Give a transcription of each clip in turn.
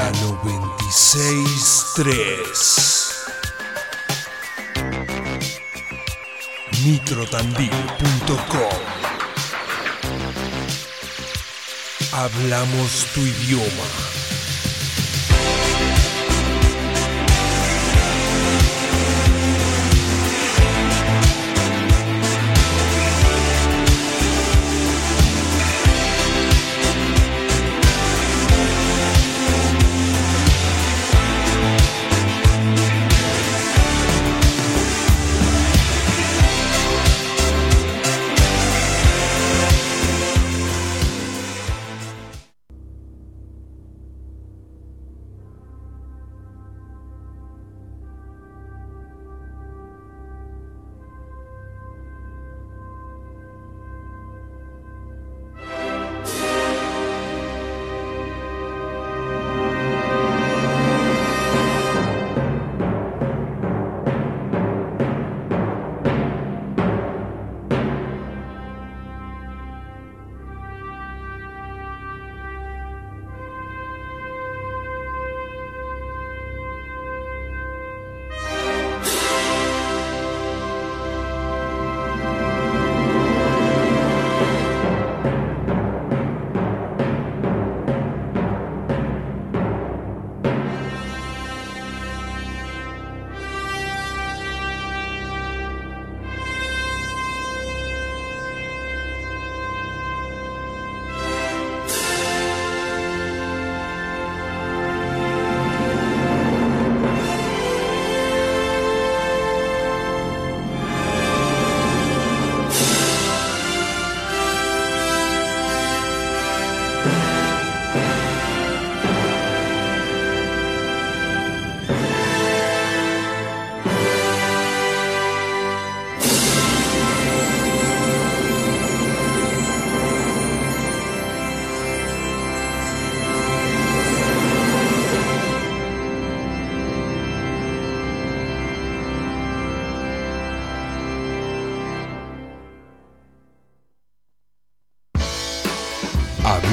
la 963. nitrotandil.com Hablamos tu idioma.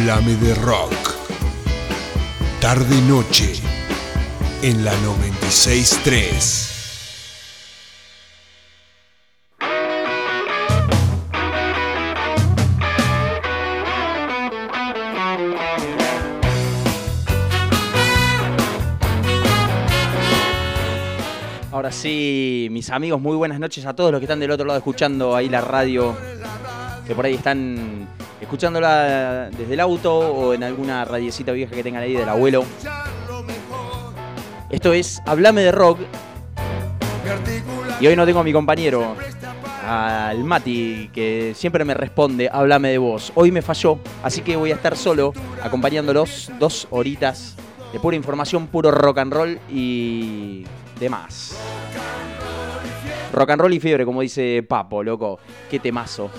Háblame de rock. Tarde noche en la 963. Ahora sí, mis amigos, muy buenas noches a todos los que están del otro lado escuchando ahí la radio, que por ahí están escuchándola desde el auto o en alguna radiecita vieja que tengan ahí del abuelo. Esto es Hablame de Rock. Y hoy no tengo a mi compañero, al Mati, que siempre me responde, háblame de vos. Hoy me falló, así que voy a estar solo, acompañándolos dos horitas de pura información, puro rock and roll y demás. Rock and roll y fiebre, como dice Papo, loco. Qué temazo.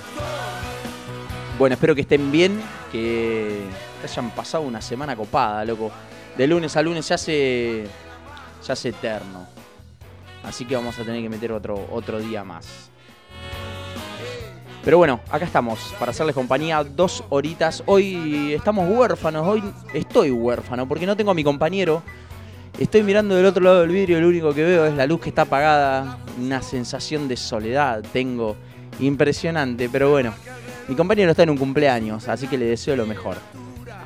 Bueno, espero que estén bien, que hayan pasado una semana copada, loco. De lunes a lunes se hace, se eterno. Así que vamos a tener que meter otro, otro día más. Pero bueno, acá estamos para hacerles compañía dos horitas. Hoy estamos huérfanos, hoy estoy huérfano porque no tengo a mi compañero. Estoy mirando del otro lado del vidrio y lo único que veo es la luz que está apagada. Una sensación de soledad tengo impresionante, pero bueno, mi compañero está en un cumpleaños, así que le deseo lo mejor.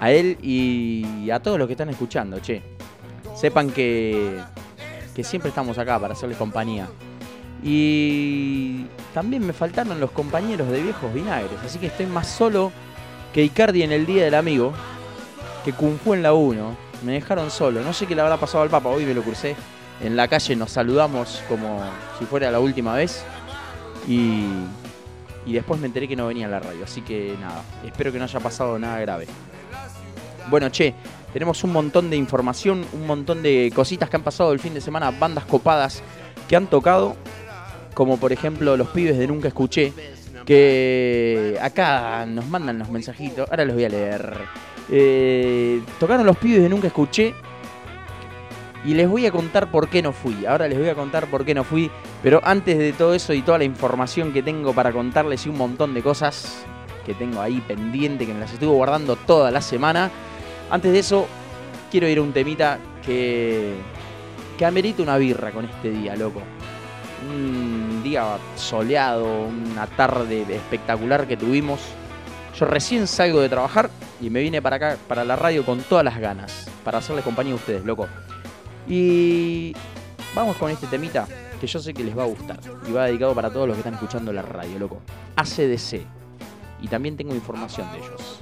A él y a todos los que están escuchando, che. Sepan que, que siempre estamos acá para hacerles compañía. Y también me faltaron los compañeros de viejos vinagres, así que estoy más solo que Icardi en el Día del Amigo, que Kung Fu en la 1. Me dejaron solo, no sé qué le habrá pasado al Papa, hoy me lo crucé. En la calle nos saludamos como si fuera la última vez. Y y después me enteré que no venía a la radio. Así que nada, espero que no haya pasado nada grave. Bueno, che, tenemos un montón de información, un montón de cositas que han pasado el fin de semana, bandas copadas que han tocado, como por ejemplo los pibes de Nunca Escuché, que acá nos mandan los mensajitos, ahora los voy a leer. Eh, tocaron los pibes de Nunca Escuché y les voy a contar por qué no fui. Ahora les voy a contar por qué no fui. Pero antes de todo eso y toda la información que tengo para contarles y un montón de cosas que tengo ahí pendiente, que me las estuve guardando toda la semana. Antes de eso, quiero ir a un temita que, que amerita una birra con este día, loco. Un día soleado, una tarde espectacular que tuvimos. Yo recién salgo de trabajar y me vine para acá, para la radio con todas las ganas, para hacerles compañía a ustedes, loco. Y vamos con este temita que yo sé que les va a gustar y va dedicado para todos los que están escuchando la radio, loco. ACDC. Y también tengo información de ellos.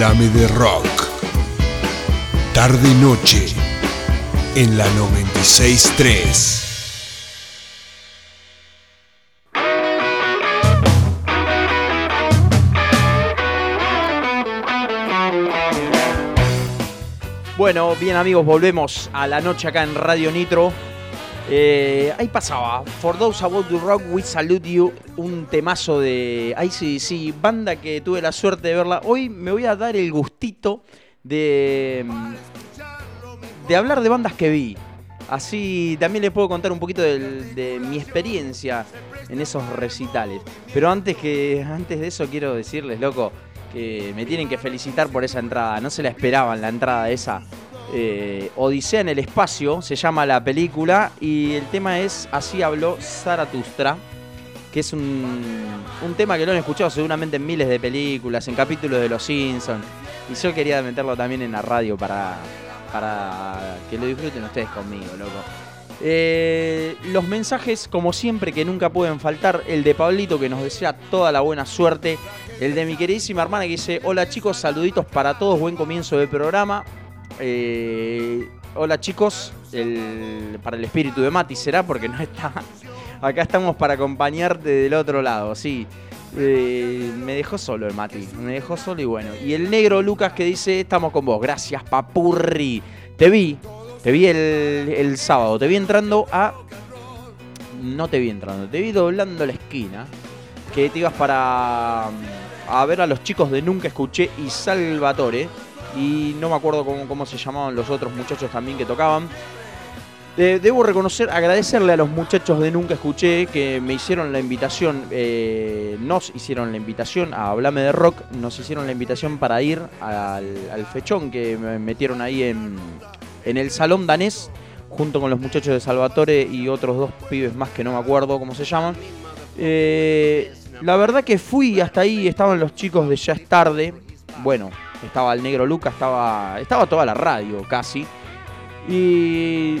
Háblame de rock. Tarde y noche en la 963. Bueno, bien amigos, volvemos a la noche acá en Radio Nitro. Eh, ahí pasaba, For Those About to Rock, We Salute You, un temazo de ICDC, banda que tuve la suerte de verla. Hoy me voy a dar el gustito de, de hablar de bandas que vi. Así también les puedo contar un poquito de, mi experiencia en esos recitales. Pero antes, que, antes de eso quiero decirles, loco, que me tienen que felicitar por esa entrada. No se la esperaban la entrada esa. Eh, Odisea en el espacio, se llama la película, y el tema es Así habló Zaratustra, que es un, un tema que lo han escuchado seguramente en miles de películas, en capítulos de Los Simpsons, y yo quería meterlo también en la radio para, para que lo disfruten ustedes conmigo, loco. Eh, los mensajes, como siempre, que nunca pueden faltar. El de Pablito, que nos desea toda la buena suerte. El de mi queridísima hermana, que dice: Hola chicos, saluditos para todos, buen comienzo de programa. Eh, hola chicos, para el espíritu de Mati será porque no está. Acá estamos para acompañarte del otro lado, sí. Eh, me dejó solo el Mati, me dejó solo y bueno. Y el negro Lucas que dice, estamos con vos, gracias papurri. Te vi, te vi el, el sábado, te vi entrando a... No te vi entrando, te vi doblando la esquina. Que te ibas para... mm, A ver a los chicos de Nunca Escuché y Salvatore. Y no me acuerdo cómo, cómo se llamaban los otros muchachos también que tocaban. Debo reconocer, agradecerle a los muchachos de Nunca Escuché que me hicieron la invitación, eh, nos hicieron la invitación a Hablame de Rock, nos hicieron la invitación para ir al, al fechón que me metieron ahí en, en el Salón Danés, junto con los muchachos de Salvatore y otros dos pibes más que no me acuerdo cómo se llaman. Eh, la verdad que fui hasta ahí, estaban los chicos de Ya es tarde, bueno, estaba el negro Luca, estaba, estaba toda la radio casi. Y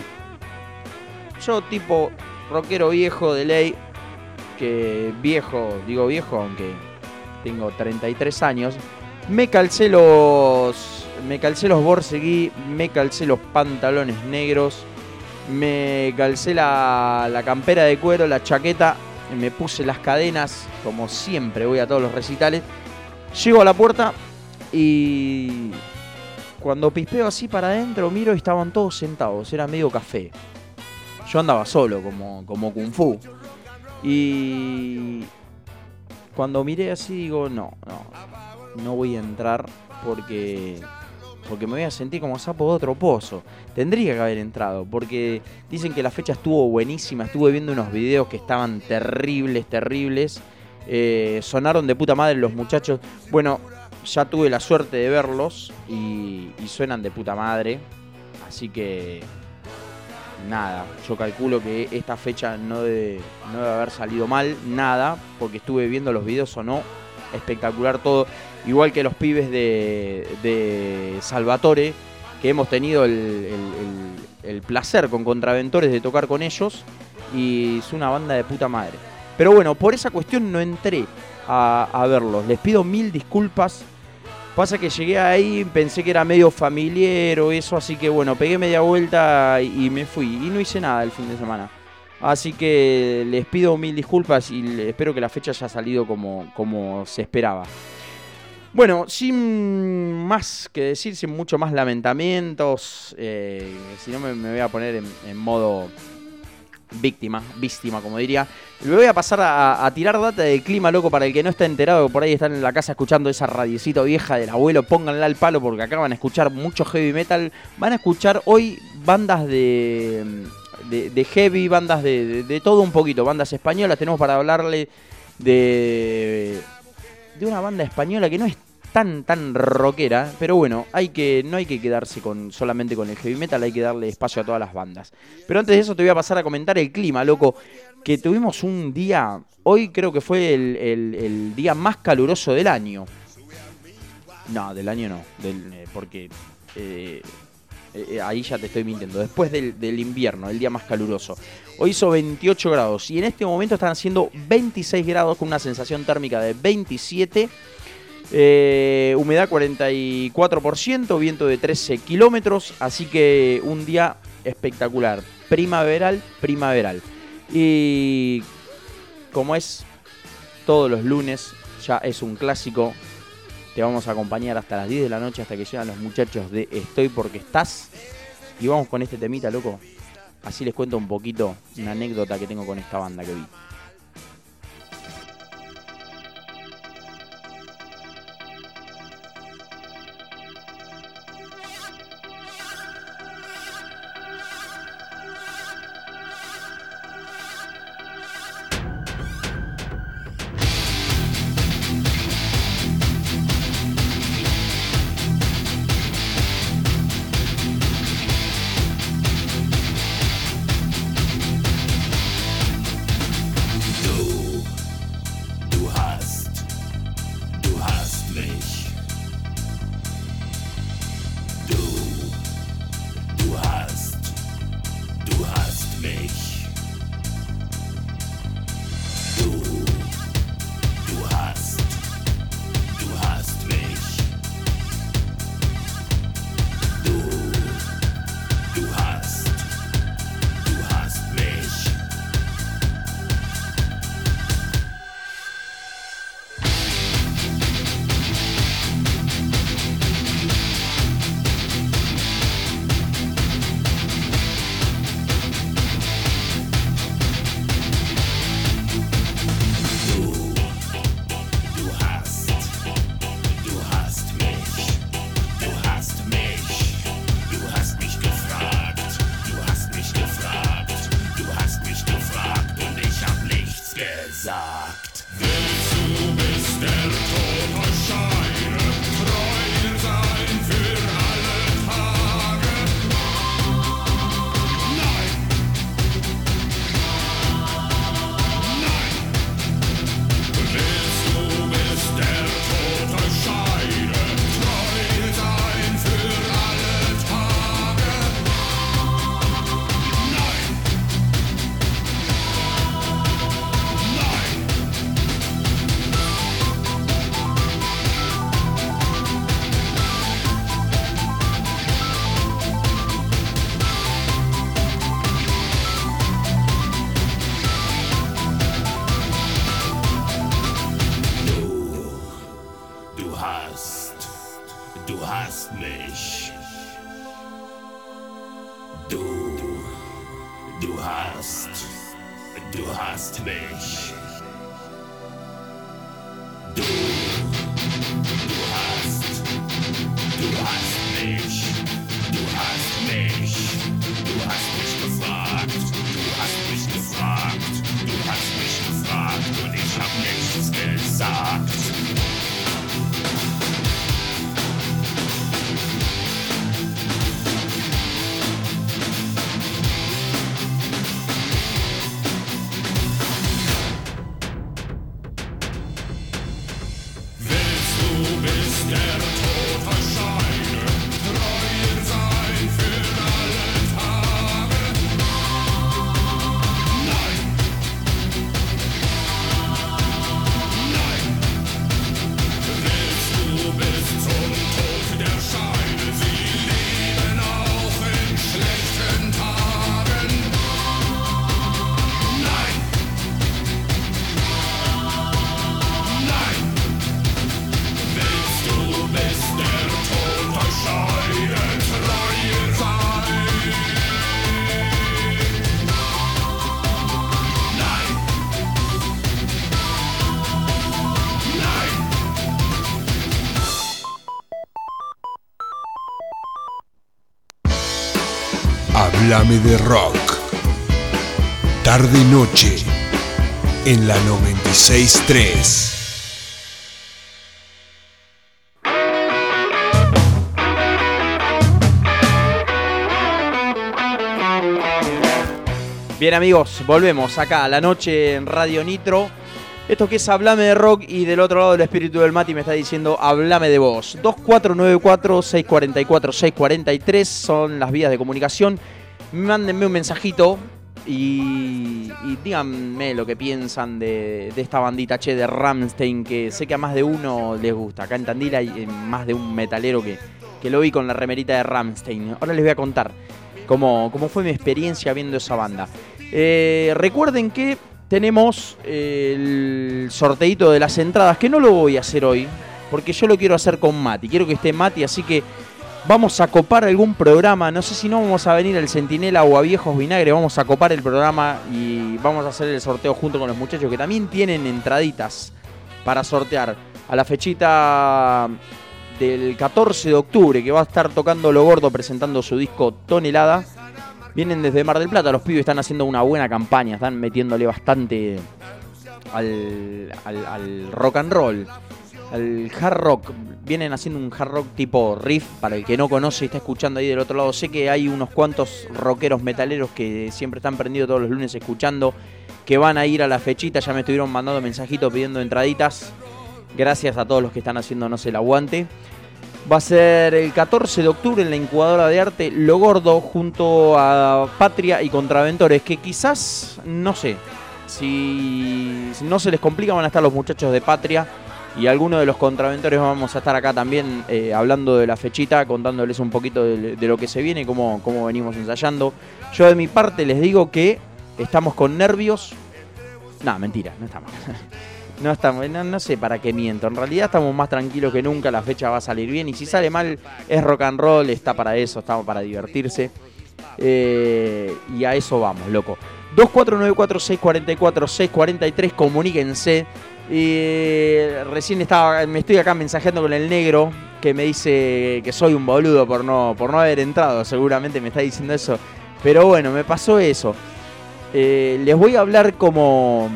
yo tipo rockero viejo de ley, que viejo, digo viejo, aunque tengo 33 años, me calcé los me calcé los Borsegui, me calcé los pantalones negros, me calcé la, la campera de cuero, la chaqueta, me puse las cadenas, como siempre voy a todos los recitales. Llego a la puerta y cuando pispeo así para adentro, miro y estaban todos sentados, era medio café. Yo andaba solo, como, como Kung Fu. Y cuando miré así digo, no, no, no voy a entrar porque, porque me voy a sentir como sapo de otro pozo. Tendría que haber entrado, porque dicen que la fecha estuvo buenísima, estuve viendo unos videos que estaban terribles, terribles. Eh, sonaron de puta madre los muchachos. Bueno, ya tuve la suerte de verlos y, suenan de puta madre. Así que nada, yo calculo que esta fecha no debe, no haber salido mal, nada, porque estuve viendo los videos, sonó espectacular todo. Igual que los pibes de, de Salvatore, que hemos tenido el- el- el placer con Contraventores de tocar con ellos, y es una banda de puta madre. Pero bueno, por esa cuestión no entré a, verlos. Les pido mil disculpas. Pasa que llegué ahí, pensé que era medio familiar o eso, así que bueno, pegué media vuelta y me fui. Y no hice nada el fin de semana. Así que les pido mil disculpas y espero que la fecha haya salido como, como se esperaba. Bueno, sin más que decir, sin mucho más lamentamientos, eh, si no me, voy a poner en modo víctima, víctima como diría. Le voy a pasar a, a tirar data del clima, loco, para el que no está enterado, por ahí están en la casa escuchando esa radiecita vieja del abuelo, pónganla al palo porque acá van a escuchar mucho heavy metal. Van a escuchar hoy bandas de, de, de heavy, bandas de, de- de todo un poquito, bandas españolas. Tenemos para hablarle de, de una banda española que no es tan tan rockera, pero bueno, hay que no hay que quedarse con solamente con el heavy metal, hay que darle espacio a todas las bandas. Pero antes de eso te voy a pasar a comentar el clima, loco, que tuvimos un día, hoy creo que fue el, el- día más caluroso del año. No, del año no, eh, porque eh, eh, ahí ya te estoy mintiendo. Después del invierno, el día más caluroso. Hoy hizo 28 grados y en este momento están haciendo 26 grados con una sensación térmica de 27. Eh, humedad 44%, viento de 13 kilómetros, así que un día espectacular, primaveral, primaveral. Y como es todos los lunes, ya es un clásico, te vamos a acompañar hasta las 10 de la noche, hasta que llegan los muchachos de Estoy porque estás. Y vamos con este temita, loco. Así les cuento un poquito una anécdota que tengo con esta banda que vi. Háblame de rock. Tarde noche en la 963. Bien amigos, volvemos acá a la noche en Radio Nitro. Esto que es Hablame de Rock y del otro lado el espíritu del Mati me está diciendo Hablame de vos. 2494-644-643 son las vías de comunicación mándenme un mensajito y, y díganme lo que piensan de, esta bandita che de Ramstein, que sé que a más de uno les gusta. Acá en Tandil hay eh, más de un metalero que, que lo vi con la remerita de Ramstein. Ahora les voy a contar cómo, cómo fue mi experiencia viendo esa banda. Eh, recuerden que tenemos el sorteito de las entradas, que no lo voy a hacer hoy, porque yo lo quiero hacer con Mati. Quiero que esté Mati, así que vamos a copar algún programa. No sé si no vamos a venir al Centinela o a Viejos Vinagre. Vamos a copar el programa y vamos a hacer el sorteo junto con los muchachos que también tienen entraditas para sortear a la fechita del 14 de octubre que va a estar tocando Lo Gordo presentando su disco Tonelada. Vienen desde Mar del Plata, los pibes están haciendo una buena campaña, están metiéndole bastante al, al- al rock and roll, al hard rock. Vienen haciendo un hard rock tipo riff, para el que no conoce y está escuchando ahí del otro lado. Sé que hay unos cuantos rockeros metaleros que siempre están prendidos todos los lunes escuchando, que van a ir a la fechita, ya me estuvieron mandando mensajitos pidiendo entraditas. Gracias a todos los que están haciéndonos el aguante. Va a ser el 14 de octubre en la incubadora de arte Lo Gordo junto a Patria y Contraventores, que quizás, no sé, si no se les complica van a estar los muchachos de Patria y algunos de los Contraventores vamos a estar acá también eh, hablando de la fechita, contándoles un poquito de, lo que se viene, cómo, cómo venimos ensayando. Yo de mi parte les digo que estamos con nervios. No, mentira, no estamos. No estamos, no sé para qué miento. En realidad estamos más tranquilos que nunca. La fecha va a salir bien. Y si sale mal, es rock and roll. Está para eso, estamos para divertirse. Eh, y a eso vamos, loco. 2494-644-643. Comuníquense. Eh, recién estaba, me estoy acá mensajeando con el negro que me dice que soy un boludo por no, por no haber entrado. Seguramente me está diciendo eso. Pero bueno, me pasó eso. Eh, les voy a hablar como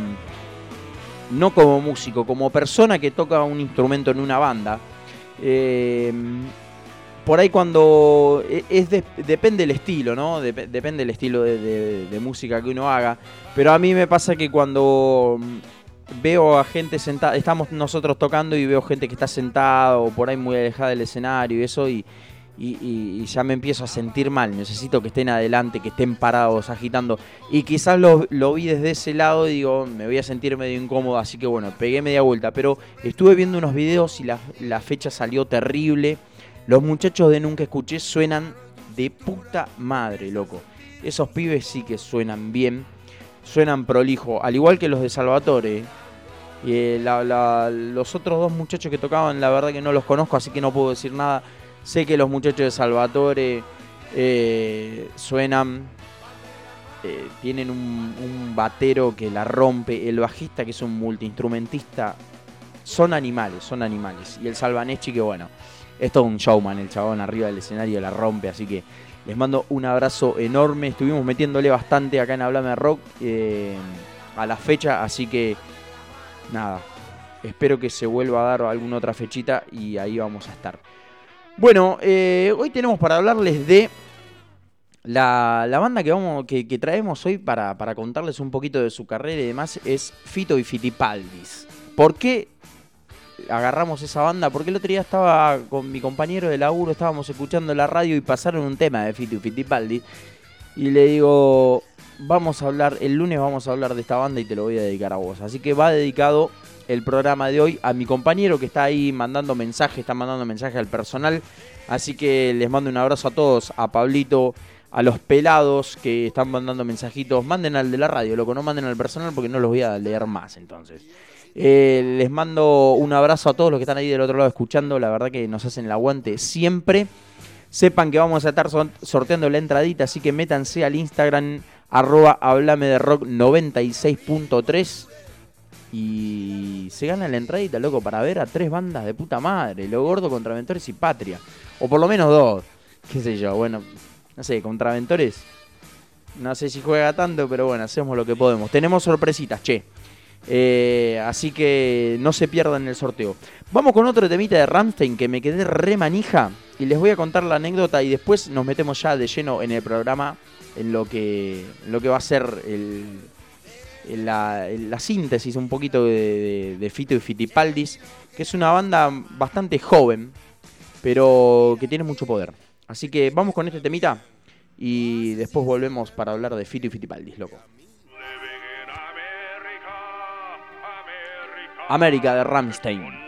no como músico, como persona que toca un instrumento en una banda. Eh, por ahí cuando e- es de- depende del estilo, ¿no? Dep- depende del estilo de, música que uno haga. Pero a mí me pasa que cuando veo a gente sentada, estamos nosotros tocando y veo gente que está sentada o por ahí muy alejada del escenario y eso y, y- ya me empiezo a sentir mal. Necesito que estén adelante, que estén parados, agitando. Y quizás lo, lo vi desde ese lado y digo, me voy a sentir medio incómodo, así que bueno, pegué media vuelta. Pero estuve viendo unos videos y la, la fecha salió terrible. Los muchachos de Nunca Escuché suenan de puta madre, loco. Esos pibes sí que suenan bien, suenan prolijo, al igual que los de Salvatore. Y eh, la- los otros dos muchachos que tocaban, la verdad que no los conozco, así que no puedo decir nada. Sé que los muchachos de Salvatore eh, suenan, eh, tienen un, un batero que la rompe, el bajista que es un multiinstrumentista. Son animales, son animales. Y el Salvaneschi que bueno, es todo un showman, el chabón arriba del escenario la rompe, así que les mando un abrazo enorme. Estuvimos metiéndole bastante acá en Hablame Rock eh, a la fecha, así que nada, espero que se vuelva a dar alguna otra fechita y ahí vamos a estar. Bueno, eh, hoy tenemos para hablarles de la, la banda que, vamos, que, traemos hoy para, para contarles un poquito de su carrera y demás es Fito y Fitipaldis. ¿Por qué agarramos esa banda? Porque el otro día estaba con mi compañero de laburo, estábamos escuchando la radio y pasaron un tema de Fito y Fitipaldis. Y le digo, vamos a hablar, el lunes vamos a hablar de esta banda y te lo voy a dedicar a vos. Así que va dedicado el programa de hoy a mi compañero que está ahí mandando mensajes, está mandando mensajes al personal. Así que les mando un abrazo a todos, a Pablito, a los pelados que están mandando mensajitos. Manden al de la radio, loco, no manden al personal porque no los voy a leer más entonces. Eh, les mando un abrazo a todos los que están ahí del otro lado escuchando. La verdad que nos hacen el aguante siempre. Sepan que vamos a estar sorteando la entradita, así que métanse al Instagram arroba hablame de rock 96.3 y se gana la entradita, loco, para ver a tres bandas de puta madre, Lo Gordo, Contraventores y Patria. O por lo menos dos, qué sé yo, bueno, no sé, Contraventores, no sé si juega tanto, pero bueno, hacemos lo que podemos. Tenemos sorpresitas, che. Eh, así que no se pierdan el sorteo. Vamos con otro temita de Ramstein que me quedé re manija y les voy a contar la anécdota y después nos metemos ya de lleno en el programa en lo que, en lo que va a ser el, el- la, la síntesis un poquito de, de- de Fito y Fitipaldis, que es una banda bastante joven, pero que tiene mucho poder. Así que vamos con este temita Y después volvemos para hablar de Fito y Fitipaldis, loco. América de Ramstein.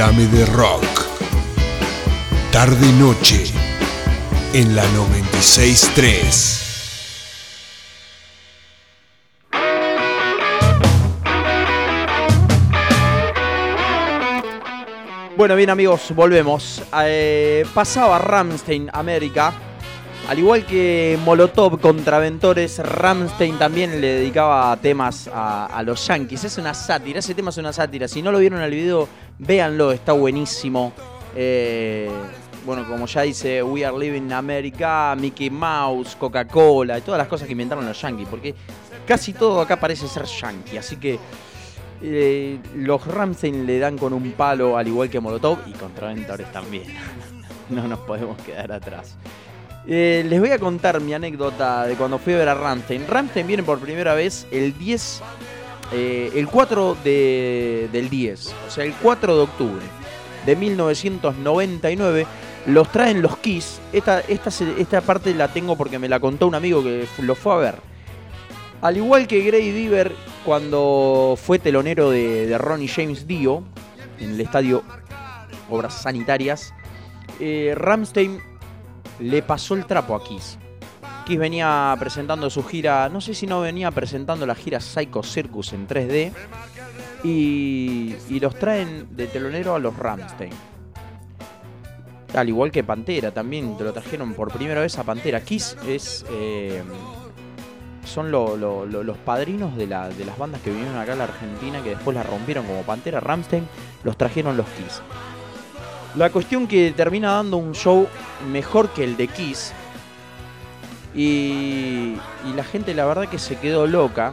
Háblame de rock. Tarde y noche en la 963. Bueno, bien amigos, volvemos. Eh, pasaba Ramstein América. Al igual que Molotov Contraventores, Ramstein también le dedicaba temas a, los Yankees. Es una sátira, ese tema es una sátira. Si no lo vieron en el video, Véanlo, está buenísimo. Eh, bueno, como ya dice, We Are Living in America, Mickey Mouse, Coca-Cola, y todas las cosas que inventaron los yankees, porque casi todo acá parece ser yankee, así que eh, los Ramstein le dan con un palo al igual que Molotov y Contraventores también. no nos podemos quedar atrás. Eh, les voy a contar mi anécdota de cuando fui a ver a Ramstein. Ramstein viene por primera vez el 10 eh, el 4 del 10, o sea, el 4 de octubre de 1999, los traen los Kiss. Esta, esta, esta parte la tengo porque me la contó un amigo que lo fue a ver. Al igual que Gray Diver cuando fue telonero de, Ronnie James Dio en el estadio Obras Sanitarias, eh, Ramstein le pasó el trapo a Kiss. Kiss venía presentando su gira, no sé si no venía presentando la gira Psycho Circus en 3D, y, los traen de telonero a los Ramstein. Al igual que Pantera, también te lo trajeron por primera vez a Pantera. Kiss es. Eh, son los padrinos de, las bandas que vinieron acá a la Argentina, que después la rompieron como Pantera, Ramstein, los trajeron los Kiss. La cuestión que termina dando un show mejor que el de Kiss. Y, y la gente la verdad que se quedó loca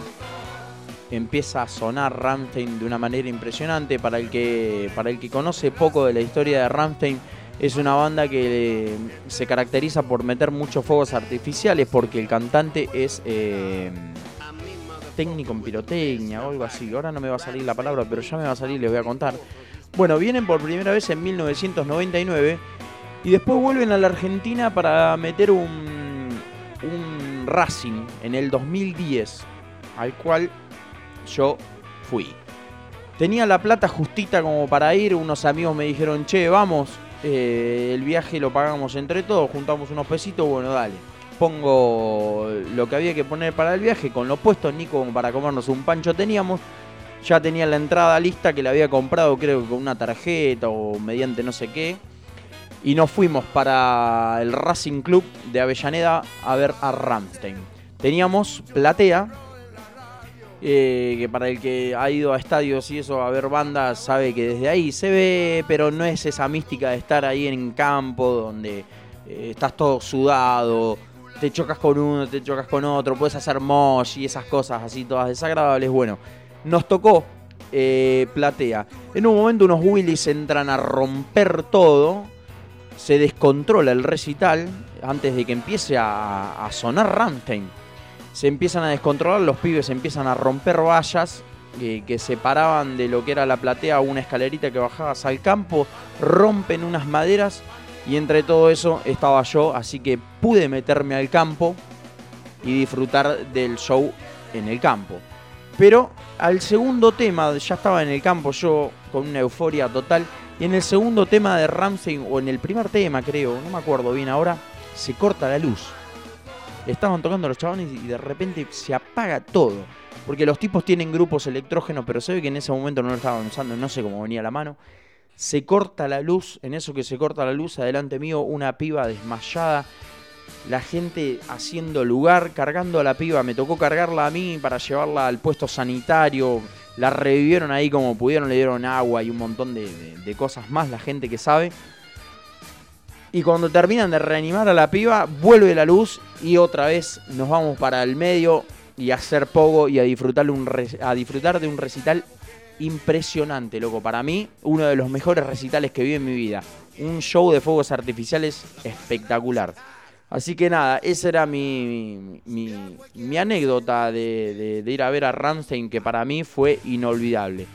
empieza a sonar Ramstein de una manera impresionante. Para el que, para el que conoce poco de la historia de Ramstein, es una banda que se caracteriza por meter muchos fuegos artificiales porque el cantante es eh, técnico en pirotecnia o algo así. Ahora no me va a salir la palabra, pero ya me va a salir, les voy a contar. Bueno, vienen por primera vez en 1999 y después vuelven a la Argentina para meter un, un Racing en el 2010, al cual yo fui. Tenía la plata justita como para ir, unos amigos me dijeron, che, vamos, eh, el viaje lo pagamos entre todos, juntamos unos pesitos, bueno, dale. Pongo lo que había que poner para el viaje, con lo puesto, ni como para comernos un pancho teníamos. Ya tenía la entrada lista que la había comprado, creo que con una tarjeta o mediante no sé qué. Y nos fuimos para el Racing Club de Avellaneda a ver a Ramstein. Teníamos platea, eh, que para el que ha ido a estadios y eso a ver bandas sabe que desde ahí se ve, pero no es esa mística de estar ahí en campo donde eh, estás todo sudado, te chocas con uno, te chocas con otro, puedes hacer mosh y esas cosas así todas desagradables. Bueno, nos tocó eh, platea. En un momento unos Willys entran a romper todo, se descontrola el recital antes de que empiece a, a sonar Ramstein se empiezan a descontrolar, los pibes empiezan a romper vallas que separaban de lo que era la platea una escalerita que bajabas al campo, rompen unas maderas y entre todo eso estaba yo, así que pude meterme al campo y disfrutar del show en el campo. Pero al segundo tema, ya estaba en el campo yo con una euforia total, y en el segundo tema de Ramsey, o en el primer tema creo, no me acuerdo bien ahora, se corta la luz estaban tocando los chabones y de repente se apaga todo. Porque los tipos tienen grupos electrógenos, pero se ve que en ese momento no lo estaban usando, no sé cómo venía la mano. Se corta la luz, en eso que se corta la luz, adelante mío, una piba desmayada. La gente haciendo lugar, cargando a la piba. Me tocó cargarla a mí para llevarla al puesto sanitario. La revivieron ahí como pudieron, le dieron agua y un montón de cosas más, la gente que sabe. Y cuando terminan de reanimar a la piba, vuelve la luz y otra vez nos vamos para el medio y a hacer pogo y a disfrutar, un a disfrutar de un recital impresionante, loco. Para mí, uno de los mejores recitales que vi en mi vida. Un show de fuegos artificiales espectacular. Así que nada, esa era mi, mi, anécdota de, de, ir a ver a Ramstein, que para mí fue inolvidable.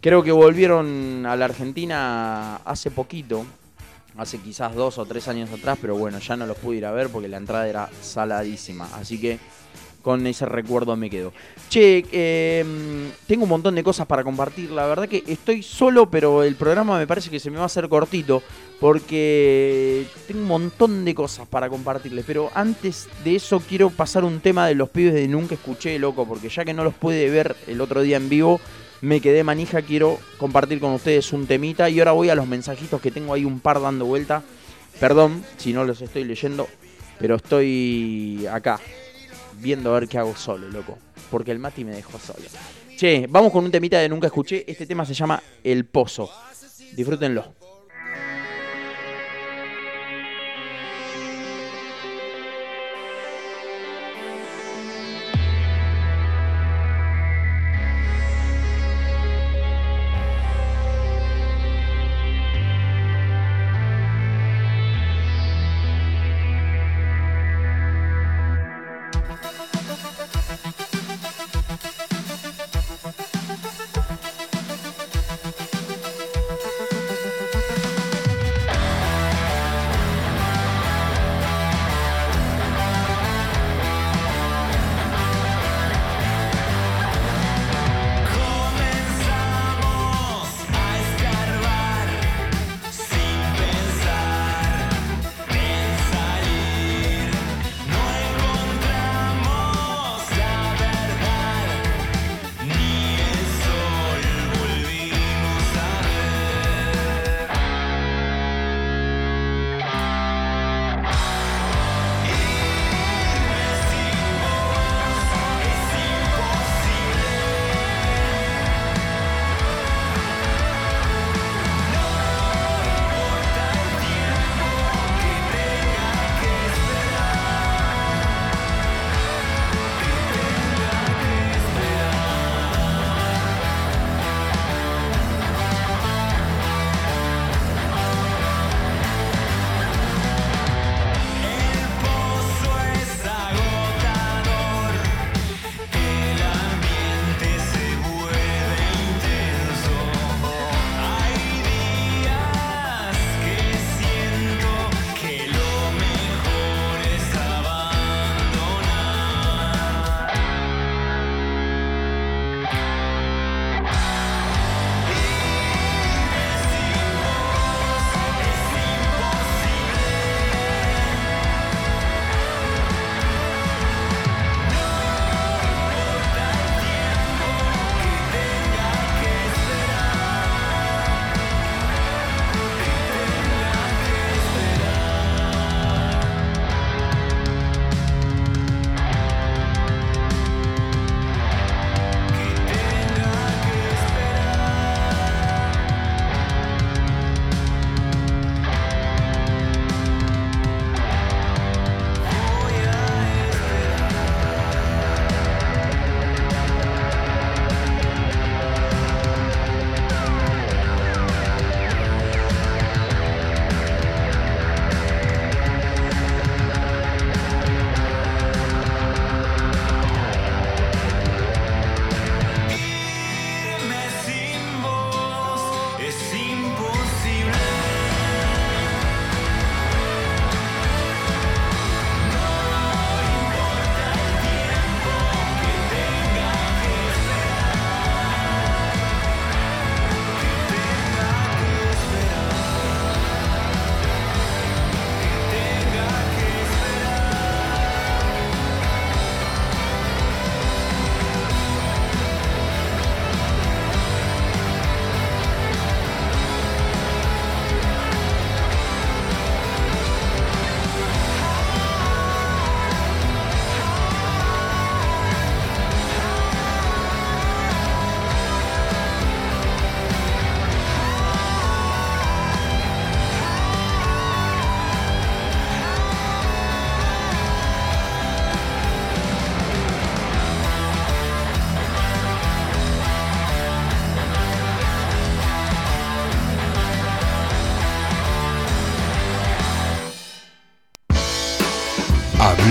Creo que volvieron a la Argentina hace poquito, hace quizás dos o tres años atrás, pero bueno, ya no los pude ir a ver porque la entrada era saladísima. Así que con ese recuerdo me quedo. Che, em, tengo un montón de cosas para compartir. La verdad que estoy solo, pero el programa me parece que se me va a hacer cortito. Porque tengo un montón de cosas para compartirles. Pero antes de eso quiero pasar un tema de los pibes de Nunca Escuché, loco. Porque ya que no los pude ver el otro día en vivo, me quedé manija, quiero compartir con ustedes un temita y ahora voy a los mensajitos que tengo ahí un par dando vuelta. Perdón si no los estoy leyendo, pero estoy acá viendo a ver qué hago solo, loco. Porque el Mati me dejó solo. Che, vamos con un temita de nunca escuché. Este tema se llama El Pozo. Disfrútenlo.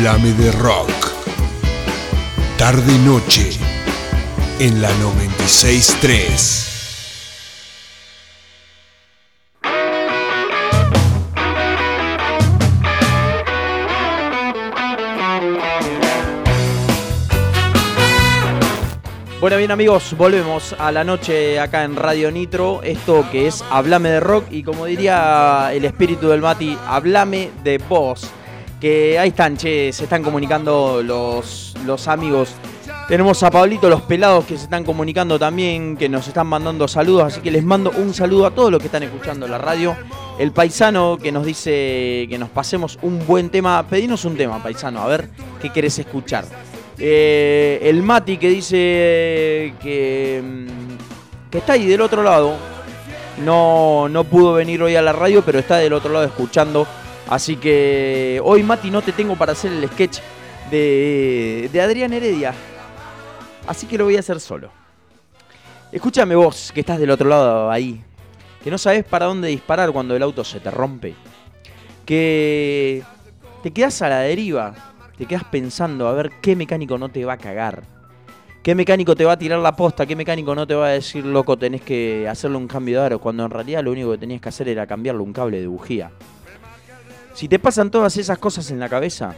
Háblame de rock. Tarde noche en la 963. Bueno, bien amigos, volvemos a la noche acá en Radio Nitro. Esto que es Hablame de Rock y como diría el espíritu del Mati, Hablame de vos. Que ahí están, che, se están comunicando los, los amigos. Tenemos a Pablito, los pelados que se están comunicando también, que nos están mandando saludos, así que les mando un saludo a todos los que están escuchando la radio. El paisano que nos dice que nos pasemos un buen tema, pedinos un tema, paisano, a ver qué querés escuchar. Eh, el Mati que dice que, mm, que está ahí del otro lado. No, no pudo venir hoy a la radio, pero está del otro lado escuchando. Así que hoy, Mati, no te tengo para hacer el sketch de, de Adrián Heredia. Así que lo voy a hacer solo. Escúchame vos, que estás del otro lado ahí. Que no sabes para dónde disparar cuando el auto se te rompe. Que te quedas a la deriva te quedas pensando a ver qué mecánico no te va a cagar. ¿Qué mecánico te va a tirar la posta? ¿Qué mecánico no te va a decir, loco, tenés que hacerle un cambio de aro? Cuando en realidad lo único que tenías que hacer era cambiarle un cable de bujía. Si te pasan todas esas cosas en la cabeza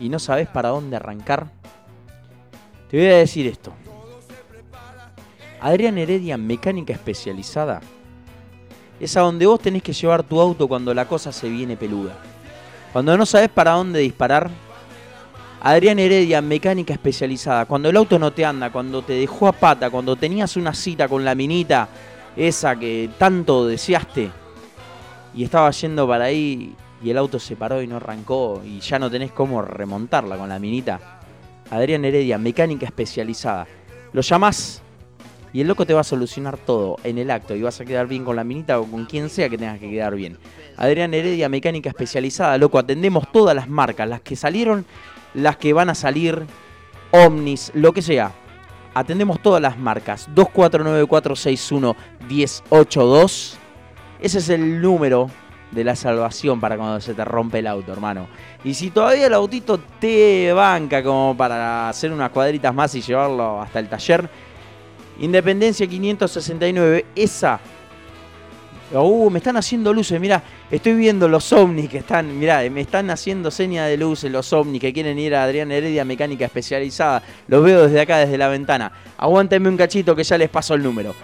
y no sabes para dónde arrancar, te voy a decir esto. Adrián Heredia, mecánica especializada, es a donde vos tenés que llevar tu auto cuando la cosa se viene peluda. Cuando no sabes para dónde disparar, Adrián Heredia, mecánica especializada. Cuando el auto no te anda, cuando te dejó a pata, cuando tenías una cita con la minita, esa que tanto deseaste, y estaba yendo para ahí y el auto se paró y no arrancó y ya no tenés cómo remontarla con la minita. Adrián Heredia, mecánica especializada. Lo llamás y el loco te va a solucionar todo en el acto y vas a quedar bien con la minita o con quien sea que tengas que quedar bien. Adrián Heredia, mecánica especializada, loco, atendemos todas las marcas, las que salieron las que van a salir, Omnis, lo que sea. Atendemos todas las marcas. 2494611082. Ese es el número de la salvación para cuando se te rompe el auto, hermano. Y si todavía el autito te banca como para hacer unas cuadritas más y llevarlo hasta el taller, Independencia 569, esa Uh, me están haciendo luces, mira, estoy viendo los ovnis que están, mira, me están haciendo seña de luces los ovnis que quieren ir a Adrián Heredia Mecánica Especializada. Los veo desde acá, desde la ventana. Aguántenme un cachito que ya les paso el número.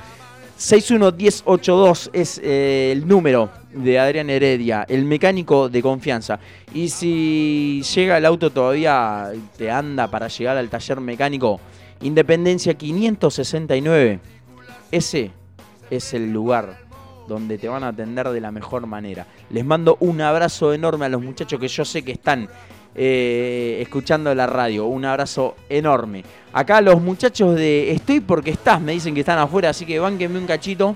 611082 es eh, el número de Adrián Heredia, el mecánico de confianza. Y si llega el auto todavía, te anda para llegar al taller mecánico, Independencia 569, ese es el lugar donde te van a atender de la mejor manera. Les mando un abrazo enorme a los muchachos que yo sé que están eh, escuchando la radio. Un abrazo enorme. Acá los muchachos de Estoy porque estás me dicen que están afuera, así que bánquenme un cachito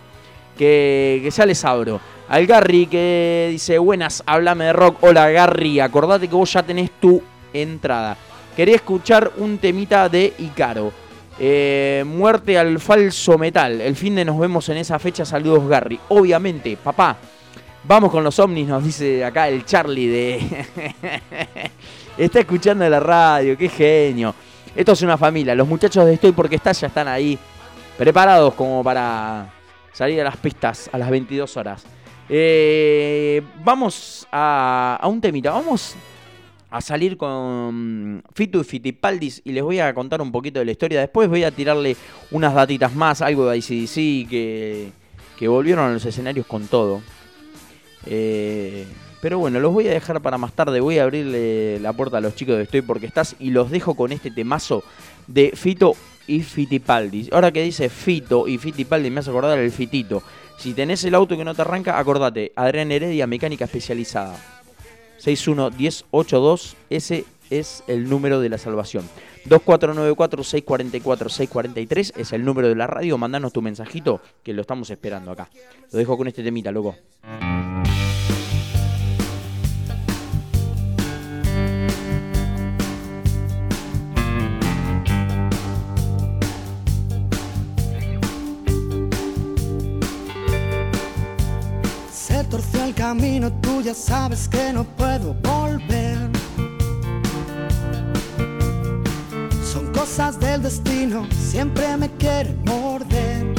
que, que ya les abro. Al Garry que dice, buenas, háblame de rock. Hola Garry, acordate que vos ya tenés tu entrada. Quería escuchar un temita de Icaro. Eh, muerte al falso metal. El fin de nos vemos en esa fecha. Saludos, Garry. Obviamente, papá. Vamos con los ovnis, nos dice acá el Charlie de. está escuchando la radio, qué genio. Esto es una familia. Los muchachos de Estoy porque está ya están ahí preparados como para salir a las pistas a las 22 horas. Eh, vamos a, a un temita. Vamos a salir con Fito y Fitipaldis y les voy a contar un poquito de la historia. Después voy a tirarle unas datitas más, algo de ICDC que, que volvieron a los escenarios con todo. Eh, pero bueno, los voy a dejar para más tarde. Voy a abrirle la puerta a los chicos de Estoy porque estás y los dejo con este temazo de Fito y Fitipaldis. Ahora que dice Fito y Fitipaldis me hace acordar el Fitito. Si tenés el auto que no te arranca, acordate, Adrián Heredia, mecánica especializada. 611082, ese es el número de la salvación. 2494-644-643 es el número de la radio. Mandanos tu mensajito que lo estamos esperando acá. Lo dejo con este temita, loco. torció el camino, tú ya sabes que no puedo volver. Son cosas del destino, siempre me quiere morder.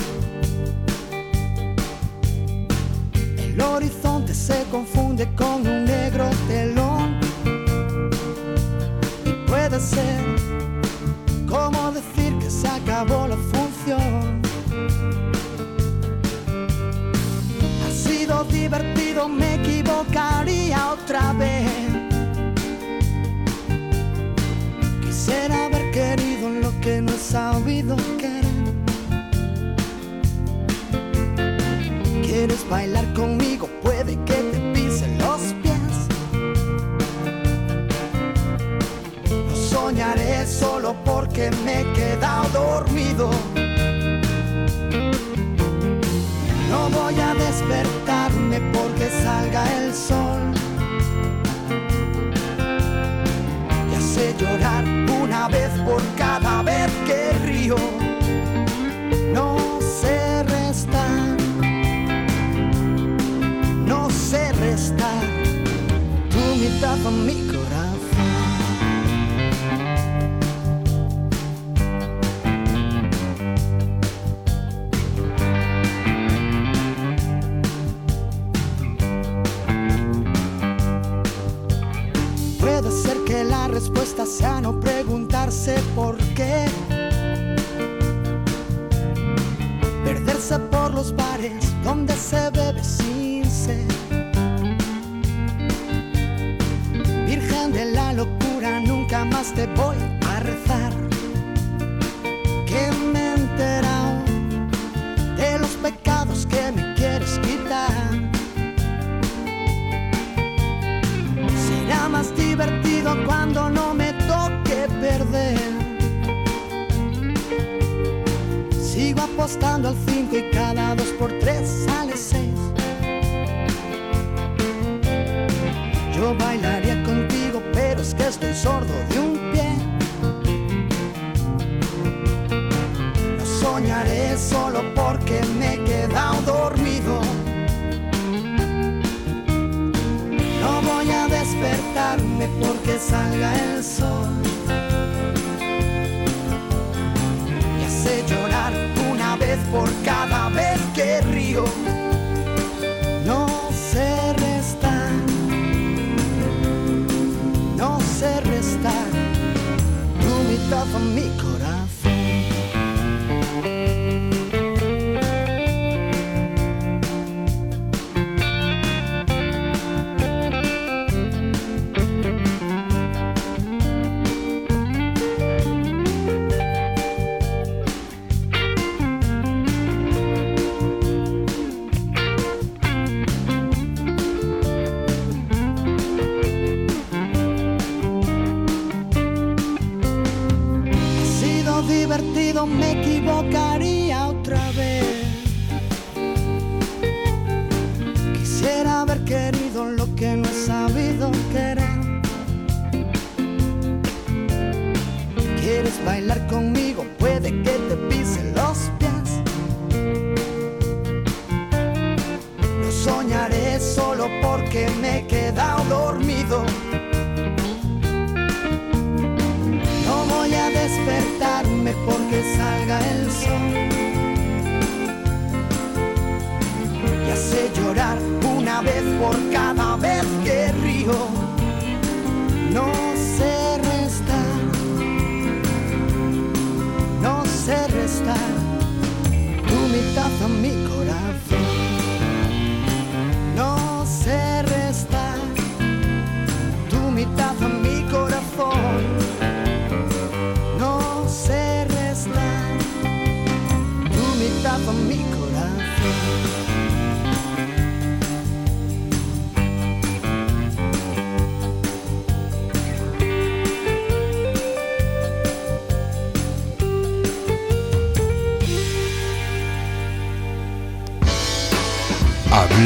El horizonte se confunde con un negro telón y puede ser me equivocaría otra vez. Quisiera haber querido lo que no he sabido querer. ¿Quieres bailar conmigo? Puede que te pisen los pies. No soñaré solo porque me he quedado dormido. No voy a despertarme porque salga el sol. Y hace llorar una vez por cada vez que río. No sé restar, no sé restar. Tu mitad en la por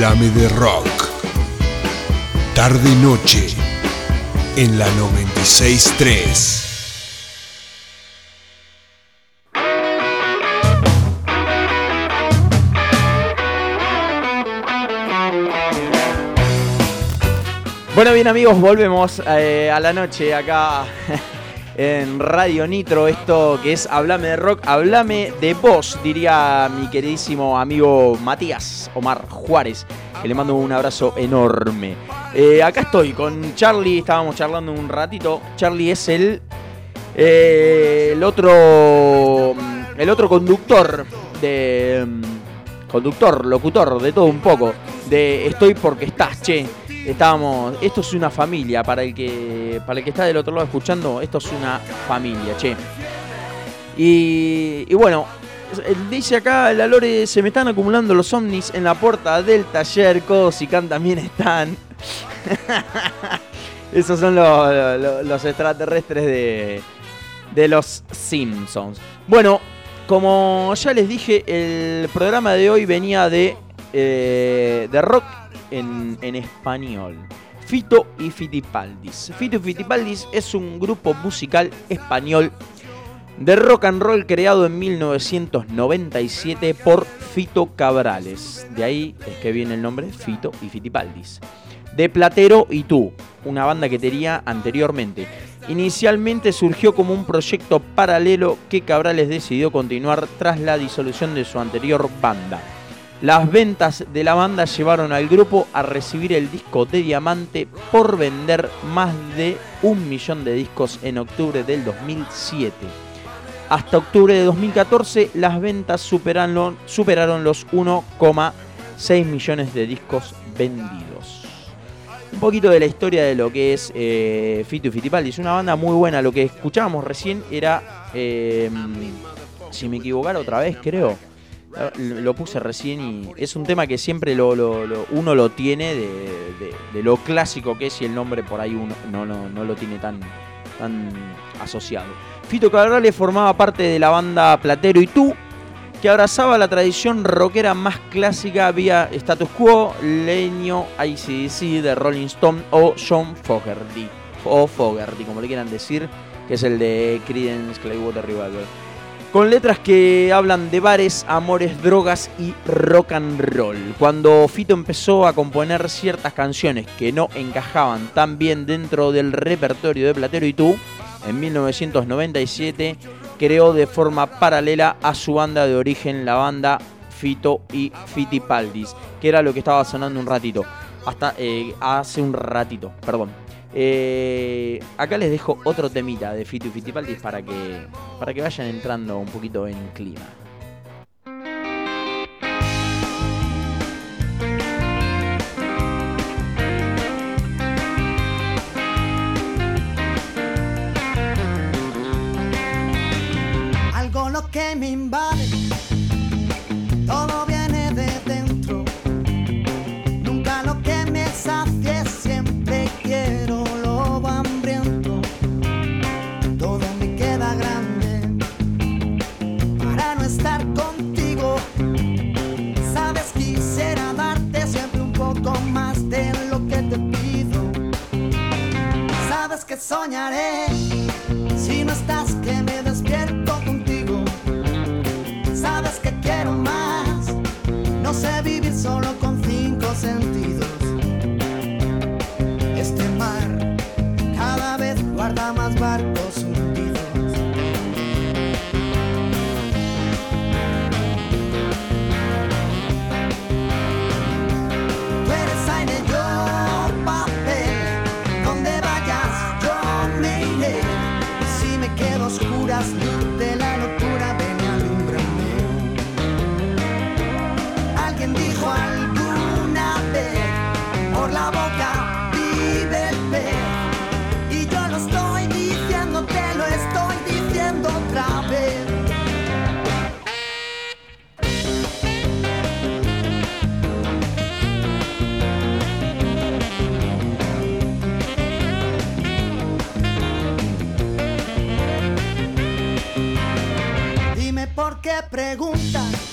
Háblame de rock. Tarde y noche en la 963. Bueno, bien amigos, volvemos eh, a la noche acá en Radio Nitro, esto que es Hablame de Rock, Hablame de vos, diría mi queridísimo amigo Matías Omar Juárez, que le mando un abrazo enorme. Eh, acá estoy con Charlie, estábamos charlando un ratito. Charlie es el, eh, el otro el otro conductor de mm, conductor, locutor, de todo un poco, de Estoy porque estás, che. Estábamos, esto es una familia para el que para el que está del otro lado escuchando, esto es una familia, che. Y, y bueno, dice acá la Lore, se me están acumulando los ovnis en la puerta del taller, Cos y Can también están. Esos son los, los, extraterrestres de, de los Simpsons. Bueno, como ya les dije, el programa de hoy venía de, eh, de rock en, español. Fito y Fitipaldis. Fito y Fitipaldis es un grupo musical español de rock and roll creado en 1997 por Fito Cabrales. De ahí es que viene el nombre Fito y Fitipaldis. De Platero y Tú, una banda que tenía anteriormente. Inicialmente surgió como un proyecto paralelo que Cabrales decidió continuar tras la disolución de su anterior banda. Las ventas de la banda llevaron al grupo a recibir el disco de diamante por vender más de un millón de discos en octubre del 2007. Hasta octubre de 2014 las ventas superaron, los 1,6 millones de discos vendidos. Un poquito de la historia de lo que es eh, Fito y Fitipaldi. Es una banda muy buena. Lo que escuchábamos recién era, eh, si me equivocara otra vez, creo, lo puse recién y es un tema que siempre lo, uno lo tiene de, lo clásico que es y el nombre por ahí uno no, no, lo tiene tan, tan asociado. Fito Cabrales formaba parte de la banda Platero y Tú, que abrazaba la tradición rockera más clásica vía Status Quo, Leño, ICDC, de Rolling Stone o John Fogerty, o Fogerty, como le quieran decir, que es el de Creedence Clearwater Revival con letras que hablan de bares, amores, drogas y rock and roll. Cuando Fito empezó a componer ciertas canciones que no encajaban tan bien dentro del repertorio de Platero y tú, en 1997 creó de forma paralela a su banda de origen la banda Fito y Fitipaldis, que era lo que estaba sonando un ratito, hasta eh, hace un ratito, perdón. Eh, acá les dejo otro temita de Fito y Fitipaldis para que, para que vayan entrando un poquito en clima. Algo lo que me invade, soñaré. Si no estás que me ¿Por qué preguntas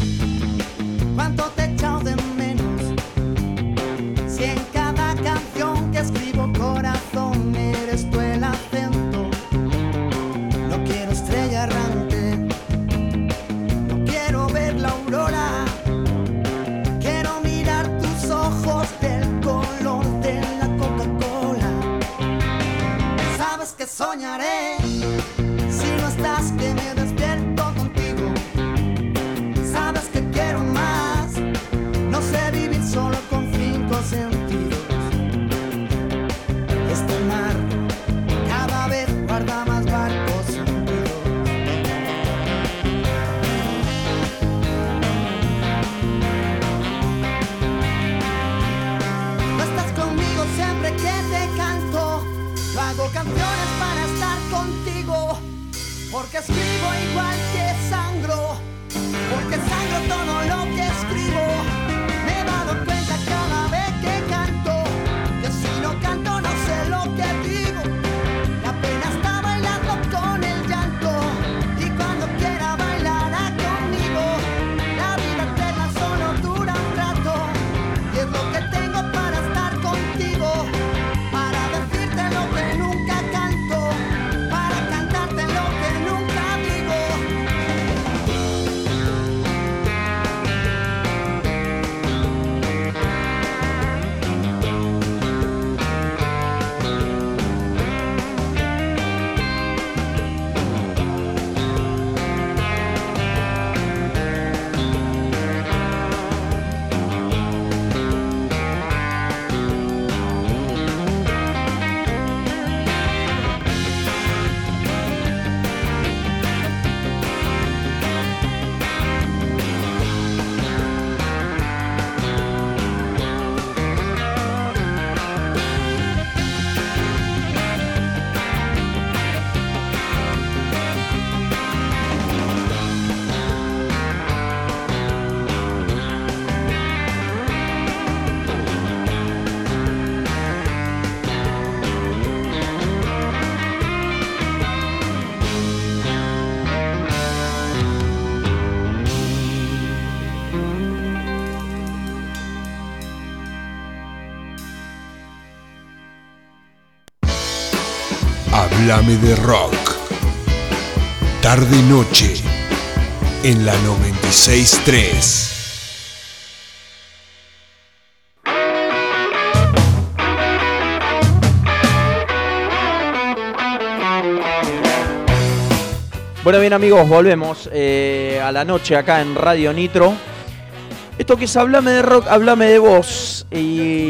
Porque escribo igual que sangro. Porque sangro todo lo que escribo. Me he dado Háblame de rock. Tarde y noche en la 963. Bueno, bien amigos, volvemos eh, a la noche acá en Radio Nitro. Esto que es Háblame de Rock, Háblame de Voz. Y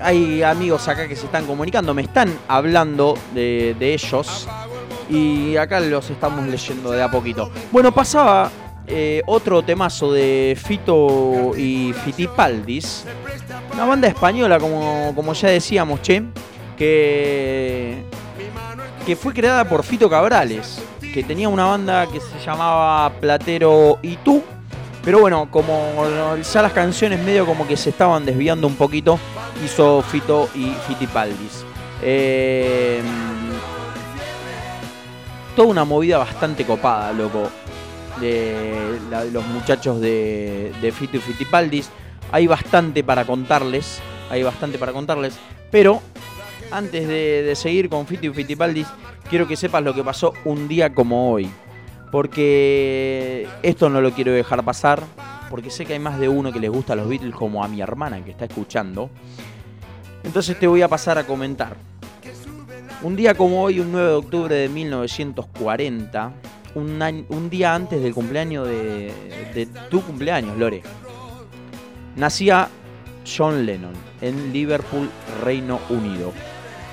hay amigos acá que se están comunicando, me están hablando de, ellos. Y acá los estamos leyendo de a poquito. Bueno, pasaba eh, otro temazo de Fito y Fitipaldis. Una banda española, como, como ya decíamos, che. Que, que fue creada por Fito Cabrales. Que tenía una banda que se llamaba Platero y tú. Pero bueno, como ya las canciones medio como que se estaban desviando un poquito, hizo Fito y Fitipaldis. Eh, toda una movida bastante copada, loco. De, los muchachos de, de Fito y Fitipaldis. Hay bastante para contarles. Hay bastante para contarles. Pero antes de, de seguir con Fito y Fitipaldis, quiero que sepas lo que pasó un día como hoy. Porque esto no lo quiero dejar pasar. Porque sé que hay más de uno que les gusta a los Beatles, como a mi hermana que está escuchando. Entonces te voy a pasar a comentar. Un día como hoy, un 9 de octubre de 1940, un, un día antes del cumpleaños de, de tu cumpleaños, Lore, nacía John Lennon en Liverpool, Reino Unido.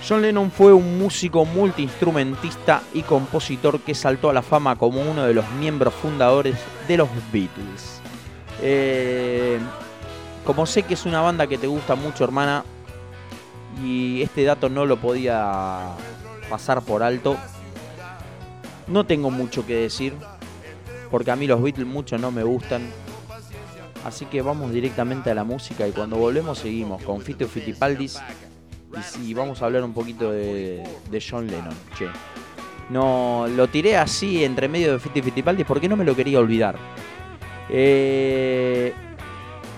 John Lennon fue un músico multiinstrumentista y compositor que saltó a la fama como uno de los miembros fundadores de los Beatles. Eh, como sé que es una banda que te gusta mucho, hermana, y este dato no lo podía pasar por alto, no tengo mucho que decir, porque a mí los Beatles mucho no me gustan. Así que vamos directamente a la música y cuando volvemos seguimos con Fito Fitipaldis y sí, vamos a hablar un poquito de, John Lennon. Che. No, lo tiré así entre medio de Fito y Fitipaldis porque no me lo quería olvidar. Eh,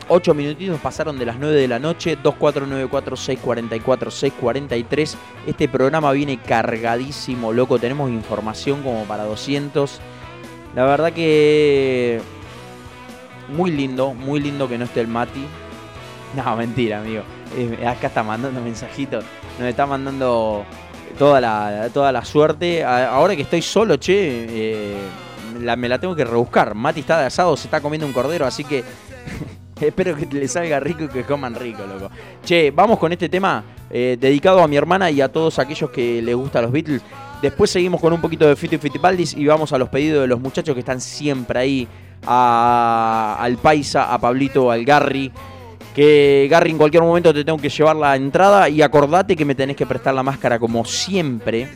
Ocho minutitos pasaron de las 9 de la noche, 2494-644-643. Este programa viene cargadísimo, loco. Tenemos información como para 200. La verdad que muy lindo, muy lindo que no esté el Mati. No, mentira, amigo. Eh, acá está mandando mensajitos. Nos está mandando toda la, toda la suerte. Ahora que estoy solo, che, eh, me la tengo que rebuscar. Mati está de asado, se está comiendo un cordero, así que Espero que les salga rico y que coman rico, loco. Che, vamos con este tema eh, dedicado a mi hermana y a todos aquellos que les gustan los Beatles. Después seguimos con un poquito de Fito y Fitipaldis y vamos a los pedidos de los muchachos que están siempre ahí. al Paisa, a Pablito, al Garry. Que Garry en cualquier momento te tengo que llevar la entrada y acordate que me tenés que prestar la máscara como siempre.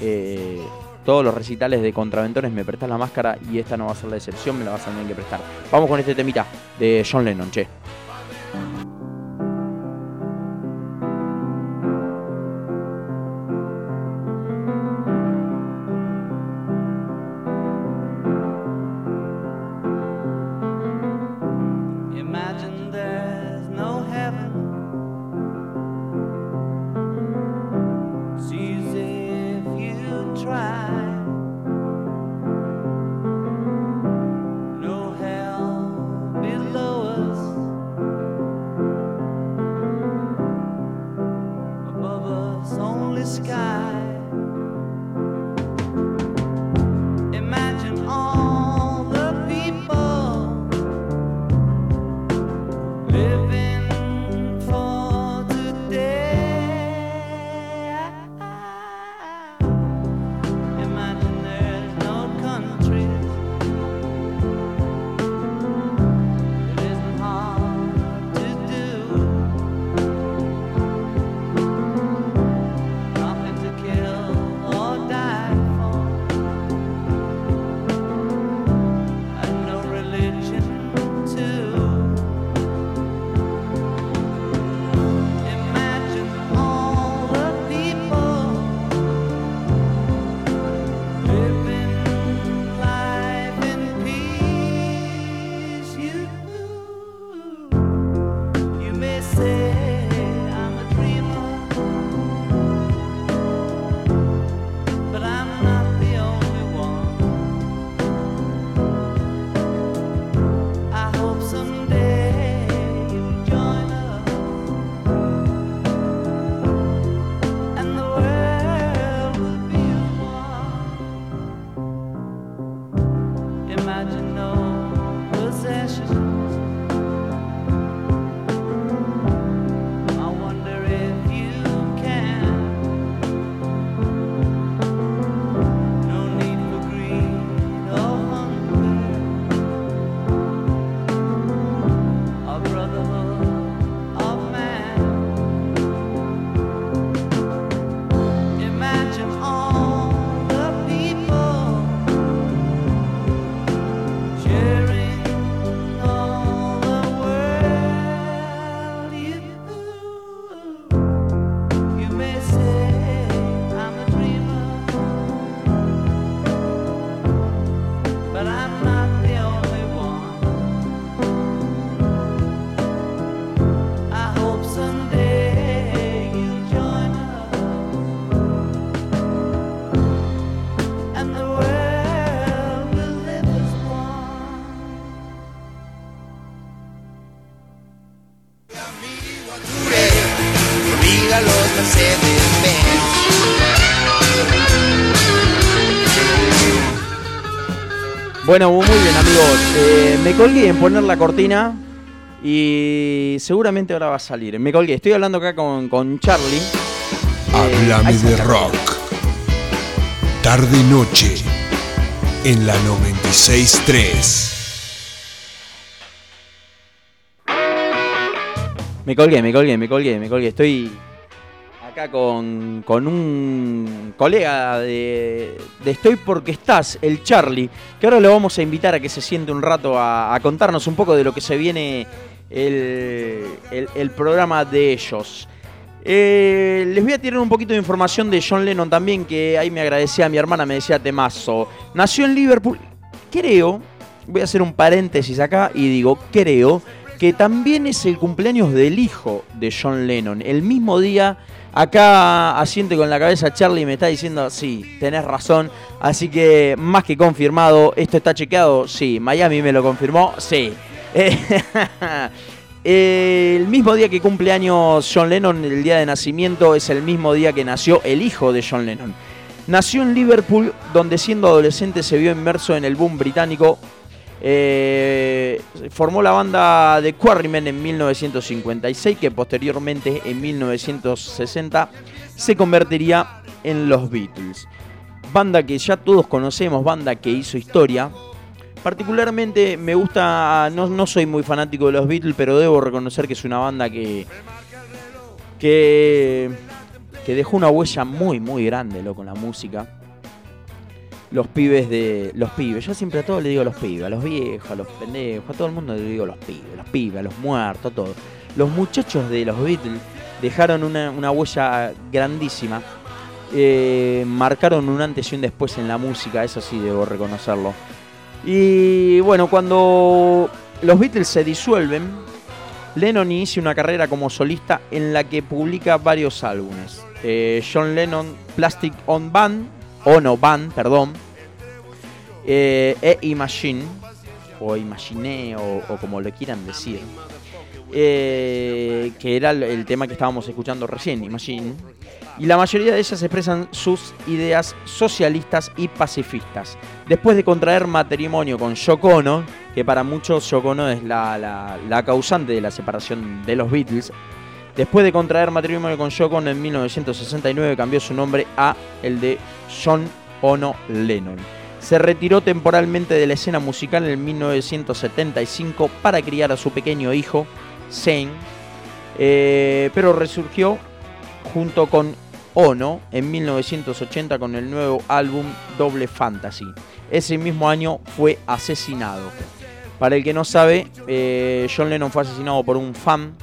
Eh, todos los recitales de Contraventones me prestas la máscara y esta no va a ser la excepción, me la vas a tener que prestar. Vamos con este temita de John Lennon, che. Bueno, muy bien amigos. Eh, me colgué en poner la cortina y seguramente ahora va a salir. Me colgué. Estoy hablando acá con, con Charlie. Eh, Háblame de rock. Tarde y noche. En la 96.3. Me colgué, me colgué, me colgué, me colgué. Estoy acá con, con un colega de, Estoy porque estás, el Charlie, que ahora lo vamos a invitar a que se siente un rato a, contarnos un poco de lo que se viene el, el- el programa de ellos. Eh, les voy a tirar un poquito de información de John Lennon también, que ahí me agradecía a mi hermana, me decía temazo. Nació en Liverpool, creo, voy a hacer un paréntesis acá y digo, creo que también es el cumpleaños del hijo de John Lennon. El mismo día, acá asiente con la cabeza Charlie me está diciendo, sí, tenés razón. Así que más que confirmado, esto está chequeado, sí. Miami me lo confirmó, sí. El mismo día que cumple años John Lennon, el día de nacimiento, es el mismo día que nació el hijo de John Lennon. Nació en Liverpool, donde siendo adolescente se vio inmerso en el boom británico Eh, formó la banda de Quarrymen en 1956, que posteriormente en 1960 se convertiría en los Beatles. Banda que ya todos conocemos, banda que hizo historia. Particularmente me gusta, no, no soy muy fanático de los Beatles, pero debo reconocer que es una banda que, que, dejó una huella muy, muy grande loco, en la música los pibes de. Los pibes. Yo siempre a todos le digo los pibes, a los viejos, a los pendejos, a todo el mundo le digo los pibes, los pibes, a los muertos, a todos. Los muchachos de los Beatles dejaron una, una huella grandísima. Eh, marcaron un antes y un después en la música, eso sí debo reconocerlo. Y bueno, cuando los Beatles se disuelven, Lennon inicia una carrera como solista en la que publica varios álbumes. Eh, John Lennon Plastic On Band, o no Band, perdón, eh, e Imagine, o Imagine, o, o como lo quieran decir, eh, que era el tema que estábamos escuchando recién, Imagine, y la mayoría de ellas expresan sus ideas socialistas y pacifistas. Después de contraer matrimonio con Yoko Ono, que para muchos Yoko Ono es la, la- la causante de la separación de los Beatles, después de contraer matrimonio con Yoko en 1969 cambió su nombre a el de John Ono Lennon. Se retiró temporalmente de la escena musical en 1975 para criar a su pequeño hijo, Zane, eh, pero resurgió junto con Ono en 1980 con el nuevo álbum Doble Fantasy. Ese mismo año fue asesinado. Para el que no sabe, eh, John Lennon fue asesinado por un fan.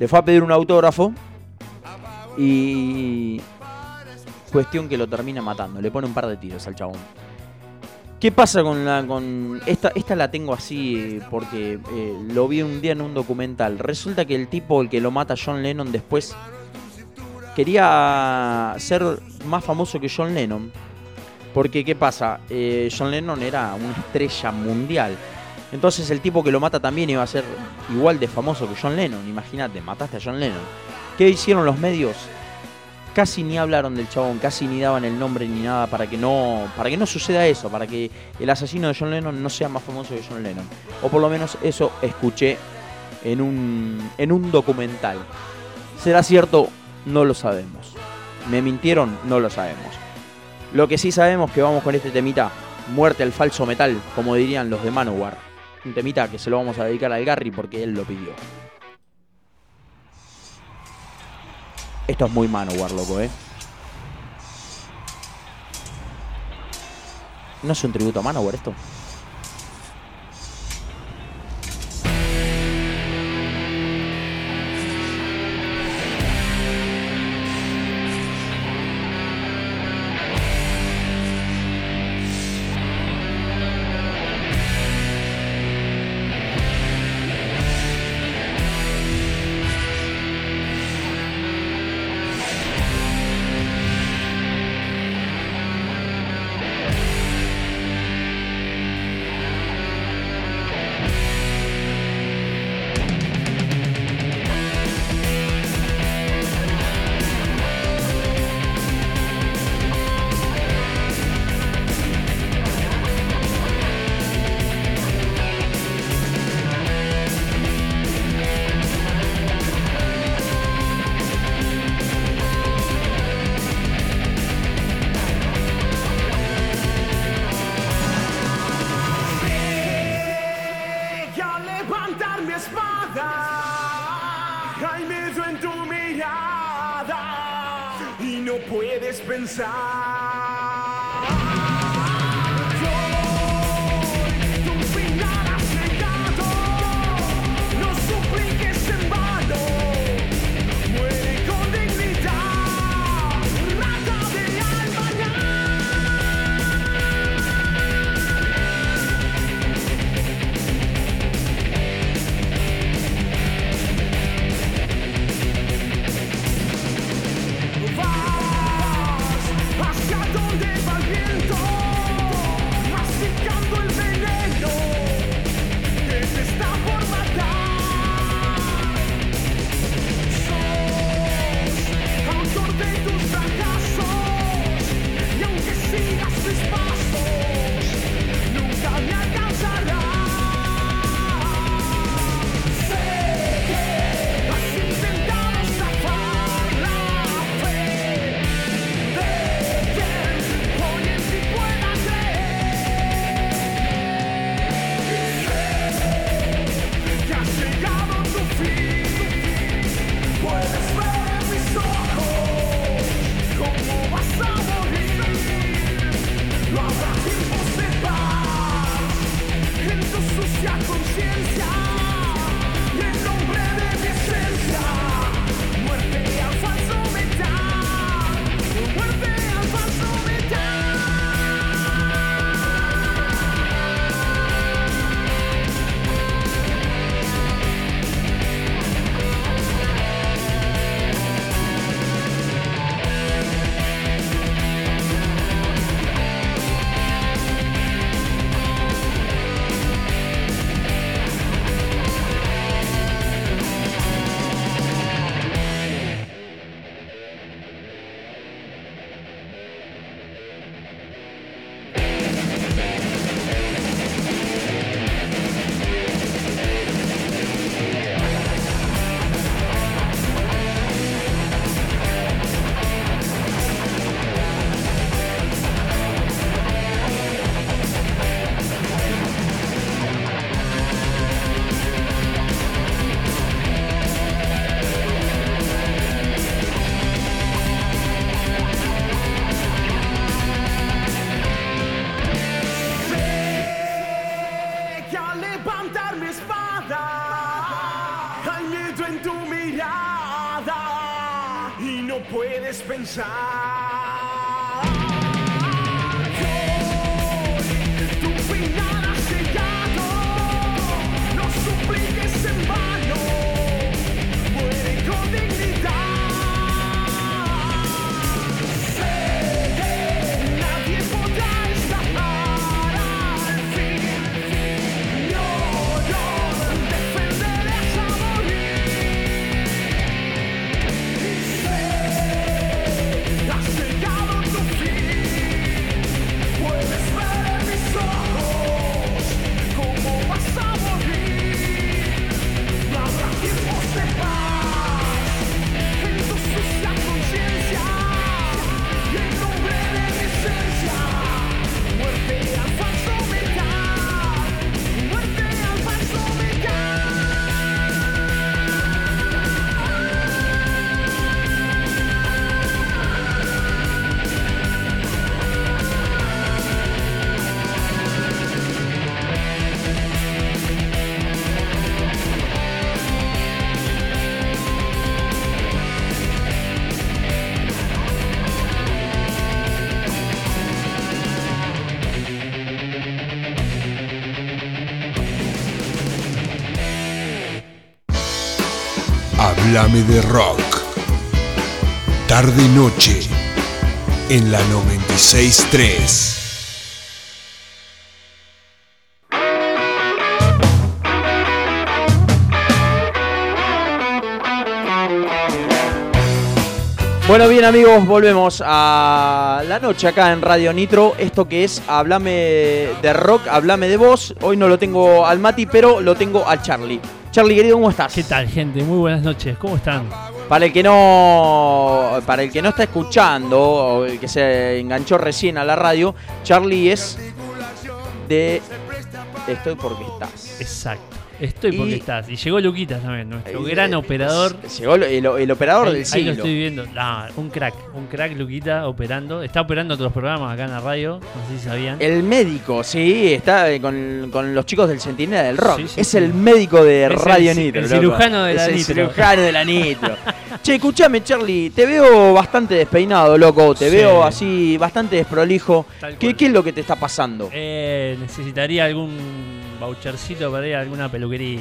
Le fue a pedir un autógrafo y cuestión que lo termina matando. Le pone un par de tiros al chabón. ¿Qué pasa con la con esta esta la tengo así eh, porque eh, lo vi un día en un documental. Resulta que el tipo el que lo mata John Lennon después quería ser más famoso que John Lennon. Porque, ¿qué pasa? Eh, John Lennon era una estrella mundial. Entonces el tipo que lo mata también iba a ser igual de famoso que John Lennon. Imagínate, mataste a John Lennon. ¿Qué hicieron los medios? Casi ni hablaron del chabón, casi ni daban el nombre ni nada para que no para que no suceda eso, para que el asesino de John Lennon no sea más famoso que John Lennon. O por lo menos eso escuché en un, en un documental. ¿Será cierto? No lo sabemos. ¿Me mintieron? No lo sabemos. Lo que sí sabemos que vamos con este temita, muerte al falso metal, como dirían los de Manowar. Un temita que se lo vamos a dedicar al Garry porque él lo pidió. Esto es muy Manowar, loco, ¿eh? ¿No es un tributo a Manowar esto? Háblame de rock. Tarde noche en la 963. Bueno, bien amigos, volvemos a la noche acá en Radio Nitro. Esto que es Hablame de rock, Hablame de voz. Hoy no lo tengo al Mati, pero lo tengo al Charlie. Charlie, querido, ¿cómo estás? ¿Qué tal, gente? Muy buenas noches. ¿Cómo están? Para el que no, para el que no está escuchando o el que se enganchó recién a la radio, Charlie es de Estoy porque estás. Exacto. Estoy porque Y- estás. Y llegó Luquitas también, nuestro Eh, gran eh, operador. Llegó el, el- el operador ahí, del ahí lo siglo. estoy viendo. Ah, un crack. Un crack, Luquita, operando. Está operando otros programas acá en la radio. No sé si sabían. El médico, sí, está eh, con, con los chicos del Centinela del Rock. Sí, sí, es sí. el médico de Es Radio Nitro. el loco. cirujano de Es la el Nitro. cirujano de la Nitro. che, escúchame, Charlie, te veo bastante despeinado, loco. Te veo así, bastante desprolijo. ¿Qué. ¿Qué es lo que te está pasando? Eh, necesitaría algún vouchercito para ir a alguna peluquería.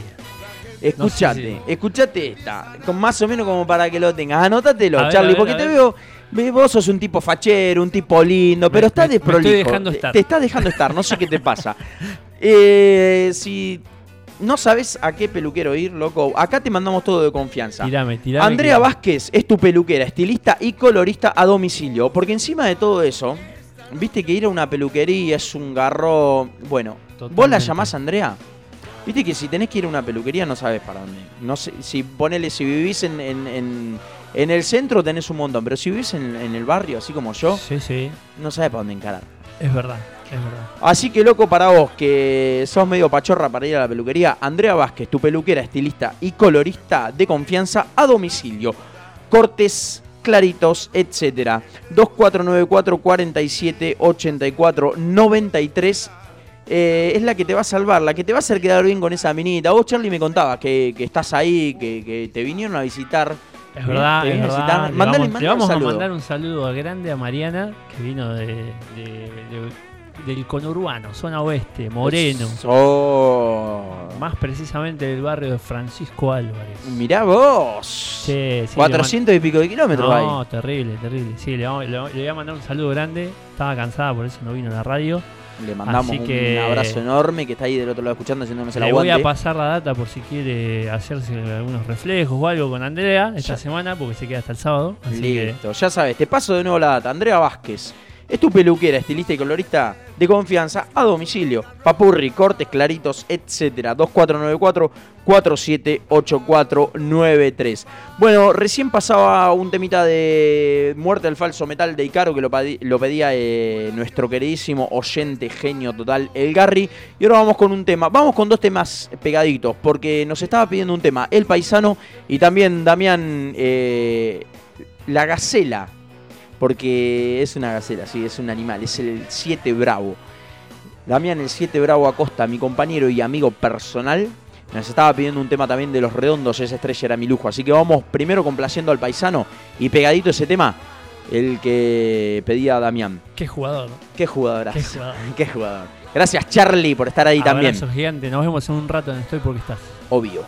Escuchate, no sé escuchate esta. Con más o menos como para que lo tengas. Anótatelo, A Charlie, ver, porque te veo. ve- Vos sos un tipo fachero, un tipo lindo, pero Me- estás me- me estoy desprolijo. dejando Te- estar. Te estás dejando estar, no sé qué te pasa. Eh, si no sabes a qué peluquero ir, loco, acá te mandamos todo de confianza. Tirame, tirame. Andrea que- Vázquez es tu peluquera, estilista y colorista a domicilio. Porque encima de todo eso, viste que ir a una peluquería es un garro. Bueno, ¿vos la llamás Andrea? Viste que si tenés que ir a una peluquería no sabes para dónde. No sé, si ponele, si vivís en, en- en- en el centro tenés un montón, pero si vivís en, en el barrio, así como yo, Sí, sí. no sabes para dónde encarar. Es verdad, es verdad. Así que loco para vos, que sos medio pachorra para ir a la peluquería, Andrea Vázquez, tu peluquera, estilista y colorista de confianza a domicilio. Cortes claritos, etcétera. 2494 47 84 93 eh, es la que te va a salvar, la que te va a hacer quedar bien con esa minita. Vos, Charlie, me contabas que, que estás ahí, que, que te vinieron a visitar. Es verdad, ¿Te es verdad. visitar? Le Mandale- vamos, mandale le vamos un a mandar un saludo grande a Mariana, que vino de, de- de- del conurbano, zona oeste, Moreno. Oh. Más precisamente del barrio de Francisco Álvarez. Mirá vos. Sí, sí, 400 y pico de kilómetros. No, terrible, terrible. Sí, le, vamos- le- le voy a mandar un saludo grande. Estaba cansada, por eso no vino a la radio. Le mandamos Así que- un abrazo enorme que está ahí del otro lado escuchando haciéndonos el Le voy aguante. a pasar la data por si quiere hacerse algunos reflejos o algo con Andrea esta Ya. semana, porque se queda hasta el sábado. Así que Listo, ya sabes, te paso de nuevo la data. Andrea Vázquez. Es tu peluquera, estilista y colorista de confianza a domicilio. Papurri, cortes claritos, etcétera. 2494 478493. Bueno, recién pasaba un temita de Muerte al falso metal de Icaro que lo pedía eh, nuestro queridísimo oyente genio total, el Garry. Y ahora vamos con un tema. Vamos con dos temas pegaditos, porque nos estaba pidiendo un tema El Paisano y también Damián eh, La Gacela. Porque es una gacela, sí, es un animal, es el 7 Bravo. Damián el 7 Bravo Acosta, mi compañero y amigo personal, nos estaba pidiendo un tema también de los redondos, esa estrella era mi lujo. Así que vamos primero complaciendo al paisano y pegadito ese tema el que pedía Damián. Qué jugador. Qué jugador. Qué jugador. Gracias Charlie por estar ahí también. Abrazo gigante. Nos vemos en un rato en Estoy porque estás. Obvio.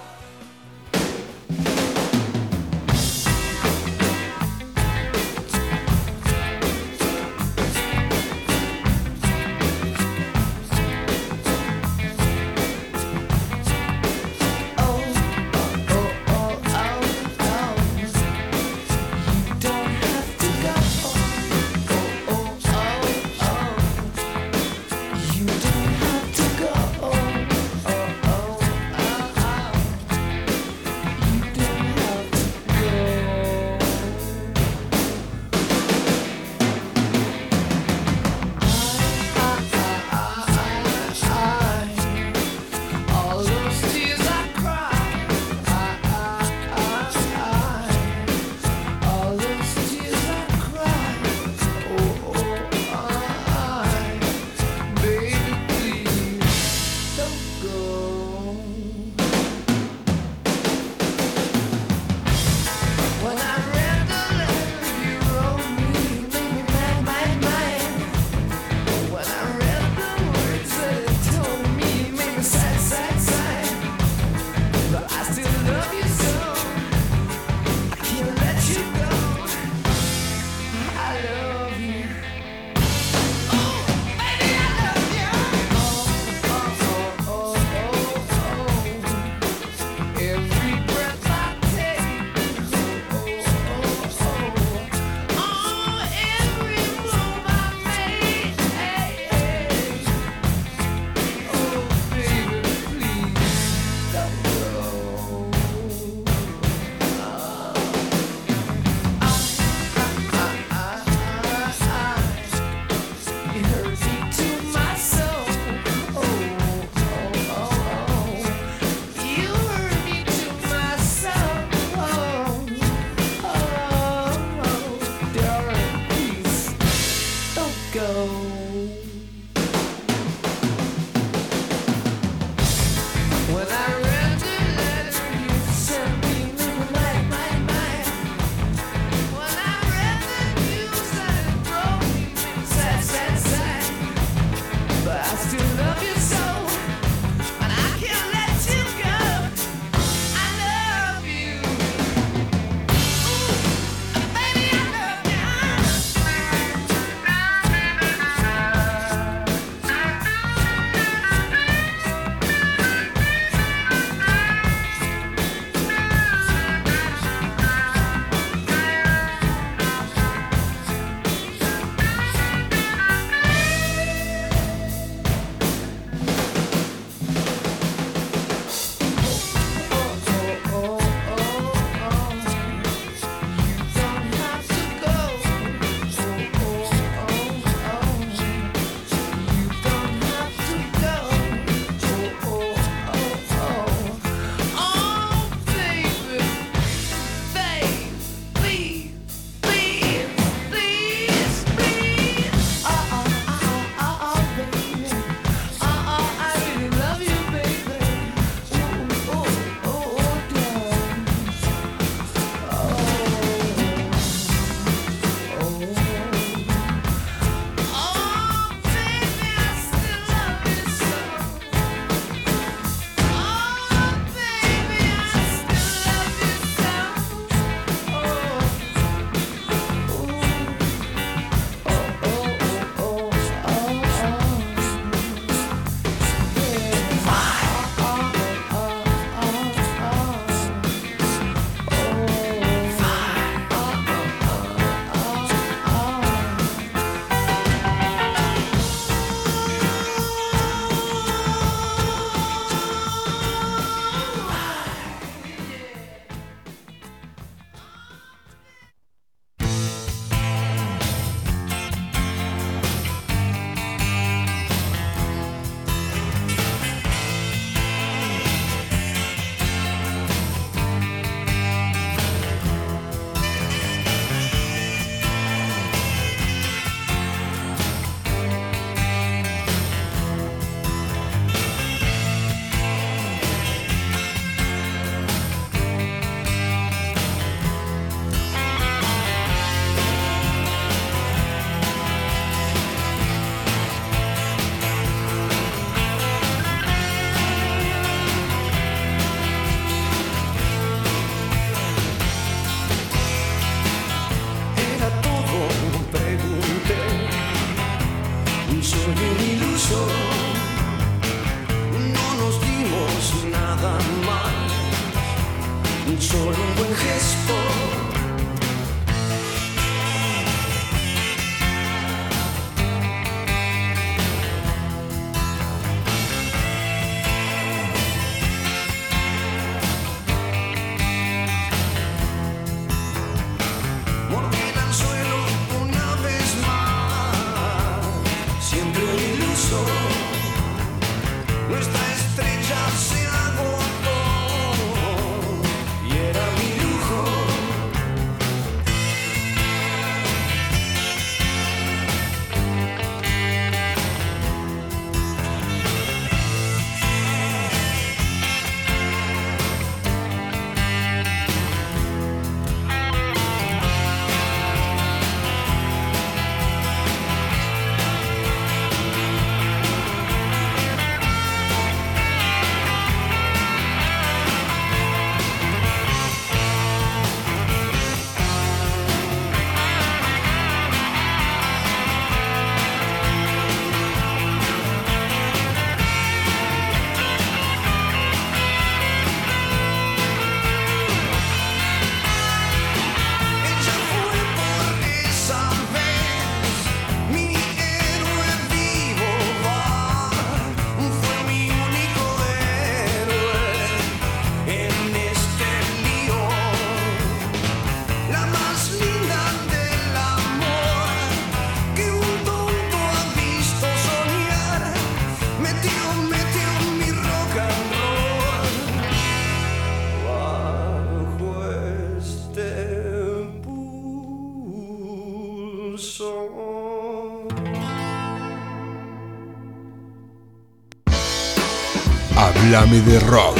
Háblame de rock.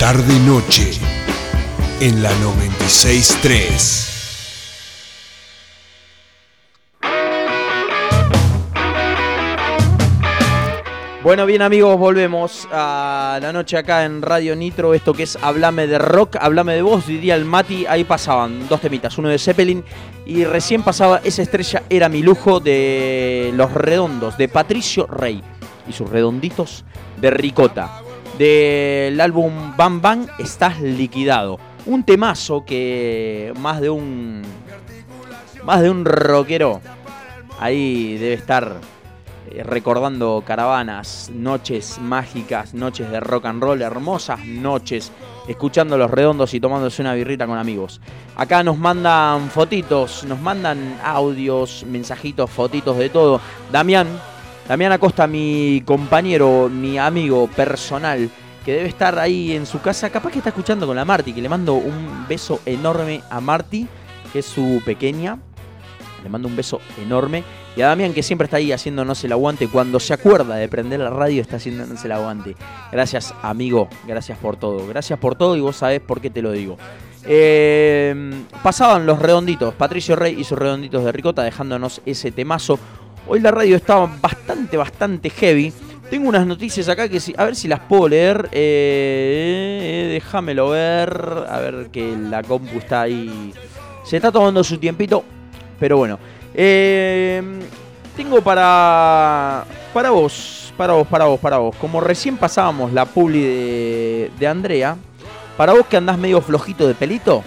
Tarde noche en la 963. Bueno, bien amigos, volvemos a la noche acá en Radio Nitro, esto que es Hablame de Rock, Hablame de Vos, diría el Mati, ahí pasaban dos temitas, uno de Zeppelin y recién pasaba Esa estrella era mi lujo de Los Redondos, de Patricio Rey y sus redonditos de Ricota, del álbum Bam Bam Estás Liquidado, un temazo que más de un, más de un rockero ahí debe estar eh, recordando caravanas, noches mágicas, noches de rock and roll, hermosas noches, escuchando los redondos y tomándose una birrita con amigos. Acá nos mandan fotitos, nos mandan audios, mensajitos, fotitos de todo. Damián, Damián Acosta, mi compañero, mi amigo personal, que debe estar ahí en su casa, capaz que está escuchando con la Marti, que le mando un beso enorme a Marti, que es su pequeña. Le mando un beso enorme. Y a Damián, que siempre está ahí haciéndonos el aguante. Cuando se acuerda de prender la radio, está haciéndonos el aguante. Gracias, amigo. Gracias por todo. Gracias por todo y vos sabés por qué te lo digo. Eh, pasaban los redonditos. Patricio Rey y sus redonditos de ricota dejándonos ese temazo. Hoy la radio estaba bastante, bastante heavy. Tengo unas noticias acá que sí, a ver si las puedo leer. Eh, déjamelo ver. A ver que la compu está ahí. Se está tomando su tiempito. Pero bueno. Eh, tengo para. Para vos. Para vos, para vos, para vos. Como recién pasábamos la publi de, de Andrea. Para vos que andás medio flojito de pelito.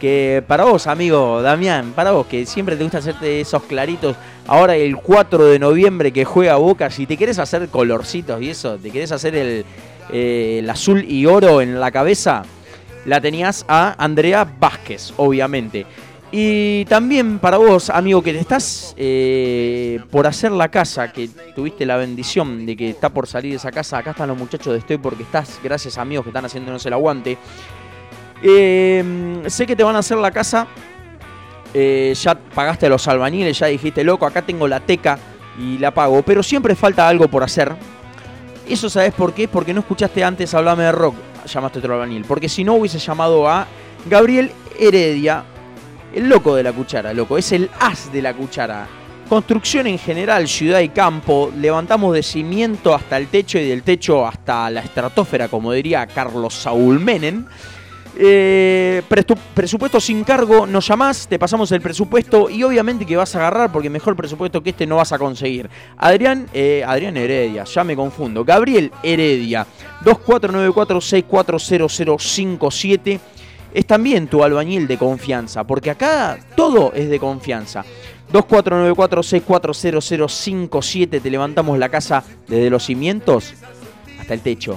Que para vos, amigo Damián, para vos que siempre te gusta hacerte esos claritos. Ahora el 4 de noviembre que juega Boca, si te querés hacer colorcitos y eso, te querés hacer el, eh, el azul y oro en la cabeza, la tenías a Andrea Vázquez, obviamente. Y también para vos, amigo, que te estás eh, por hacer la casa, que tuviste la bendición de que está por salir esa casa, acá están los muchachos de Estoy porque estás, gracias amigos que están haciéndonos el aguante. Eh, sé que te van a hacer la casa, eh, ya pagaste los albañiles, ya dijiste, loco, acá tengo la teca y la pago, pero siempre falta algo por hacer. Eso sabes por qué? Porque no escuchaste antes Hablame de Rock, llamaste otro albañil. Porque si no hubiese llamado a Gabriel Heredia, el loco de la cuchara, loco, es el as de la cuchara. Construcción en general, ciudad y campo, levantamos de cimiento hasta el techo y del techo hasta la estratosfera, como diría Carlos Saúl Menem. Eh, presupuesto sin cargo, nos llamás, te pasamos el presupuesto y obviamente que vas a agarrar porque mejor presupuesto que este no vas a conseguir. Adrián, eh, Adrián Heredia, ya me confundo. Gabriel Heredia, 2494-640057 es también tu albañil de confianza, porque acá todo es de confianza. 2494-640057 te levantamos la casa desde los cimientos hasta el techo.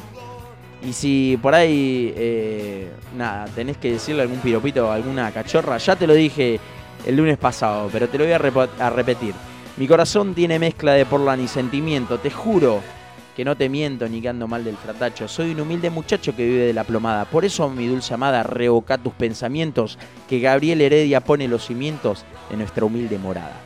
Y si por ahí, eh, nada, tenés que decirle algún piropito alguna cachorra, ya te lo dije el lunes pasado, pero te lo voy a, repetir. Mi corazón tiene mezcla de porlan y sentimiento, te juro que no te miento ni que ando mal del fratacho. Soy un humilde muchacho que vive de la plomada. Por eso, mi dulce amada, revoca tus pensamientos, que Gabriel Heredia pone los cimientos de nuestra humilde morada.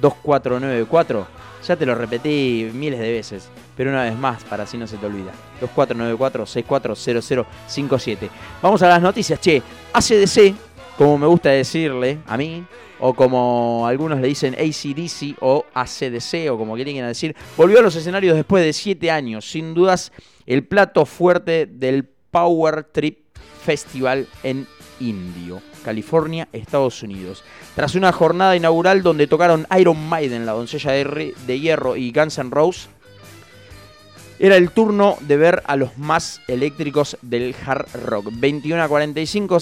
2494, ya te lo repetí miles de veces, pero una vez más, para así no se te olvida. 2494-640057. Vamos a las noticias, che. ACDC, como me gusta decirle a mí, o como algunos le dicen ACDC o ACDC, o como quieran decir, volvió a los escenarios después de 7 años. Sin dudas, el plato fuerte del Power Trip Festival en Indio, California, Estados Unidos. Tras una jornada inaugural donde tocaron Iron Maiden, la doncella de, de hierro y Guns N' Roses, era el turno de ver a los más eléctricos del hard rock. 21 a 45,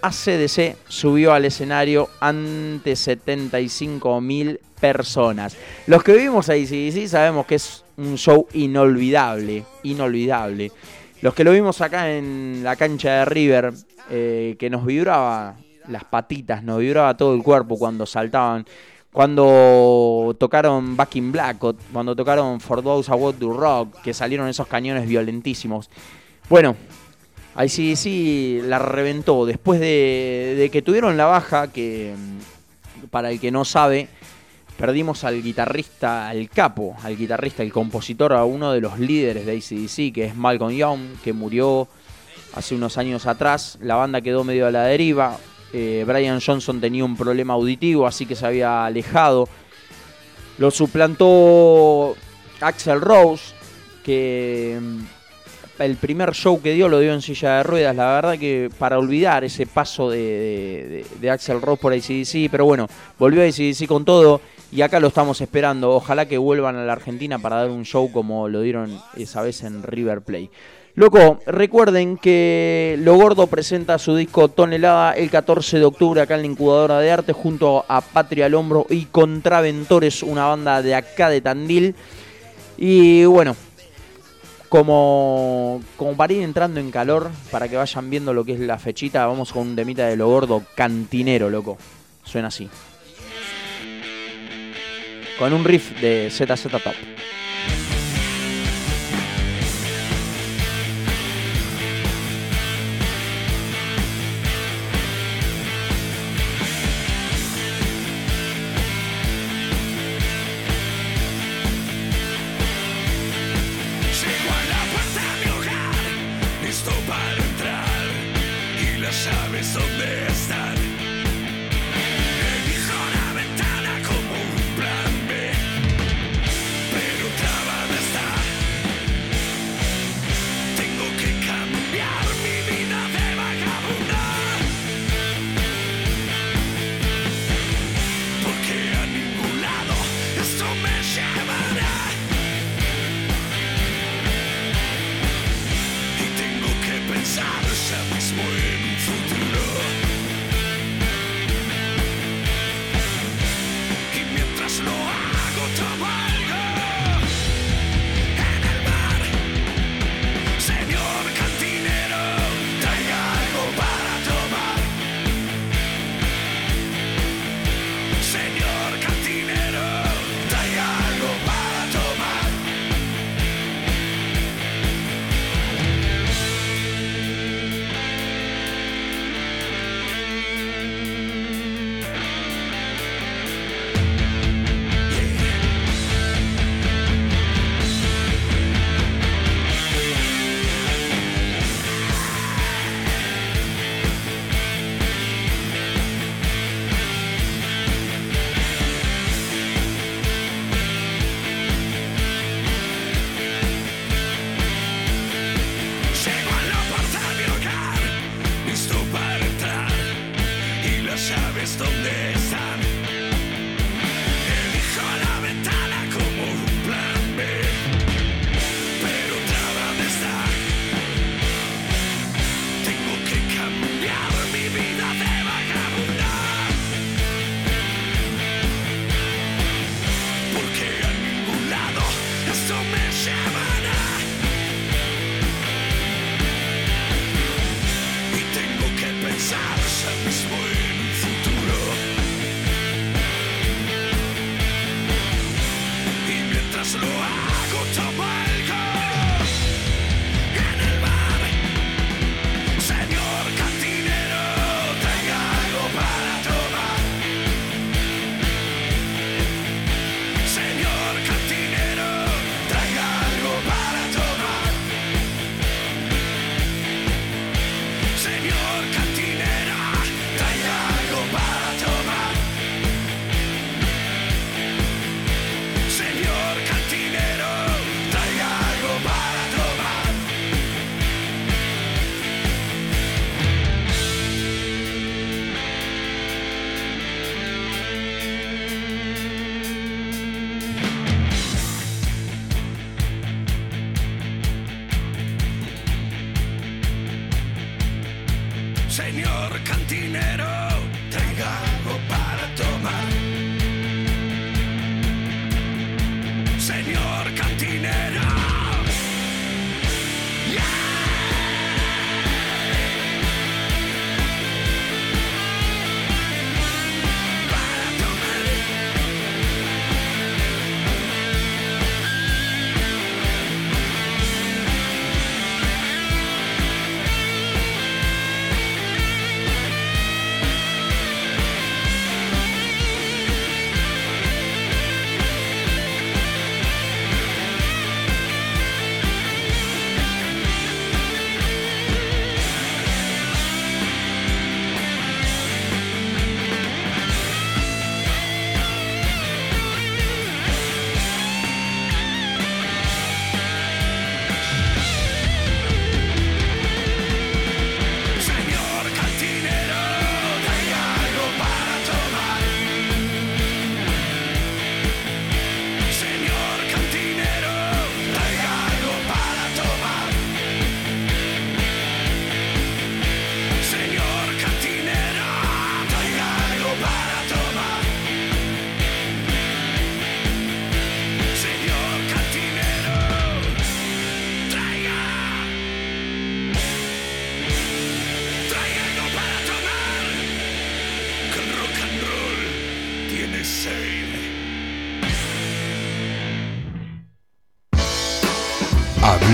ACDC subió al escenario ante 75.000 personas. Los que vivimos ahí, sí, sí, sabemos que es un show inolvidable, inolvidable. Los que lo vimos acá en la cancha de River, eh, que nos vibraba las patitas, nos vibraba todo el cuerpo cuando saltaban. Cuando tocaron Back in Black, cuando tocaron For Those Want to Rock, que salieron esos cañones violentísimos. Bueno, sí, sí, la reventó. Después de, que tuvieron la baja, que para el que no sabe, perdimos al guitarrista, al capo, al guitarrista, el compositor, a uno de los líderes de ACDC, que es Malcolm Young, que murió hace unos años atrás. La banda quedó medio a la deriva. Eh, Brian Johnson tenía un problema auditivo, así que se había alejado. Lo suplantó Axel Rose, que mm, el primer show que dio lo dio en silla de ruedas. La verdad que para olvidar ese paso de, de- Axel Rose por ACDC, pero bueno, volvió a ACDC con todo y acá lo estamos esperando. Ojalá que vuelvan a la Argentina para dar un show como lo dieron esa vez en River Plate. Loco, recuerden que Lo Gordo presenta su disco Tonelada el 14 de octubre acá en la Incubadora de Arte junto a Patria al Hombro y Contraventores, una banda de acá de Tandil. Y bueno, como, como para ir entrando en calor, para que vayan viendo lo que es la fechita, vamos con un temita de Lo Gordo cantinero, loco. Suena así. Con un riff de ZZ Top.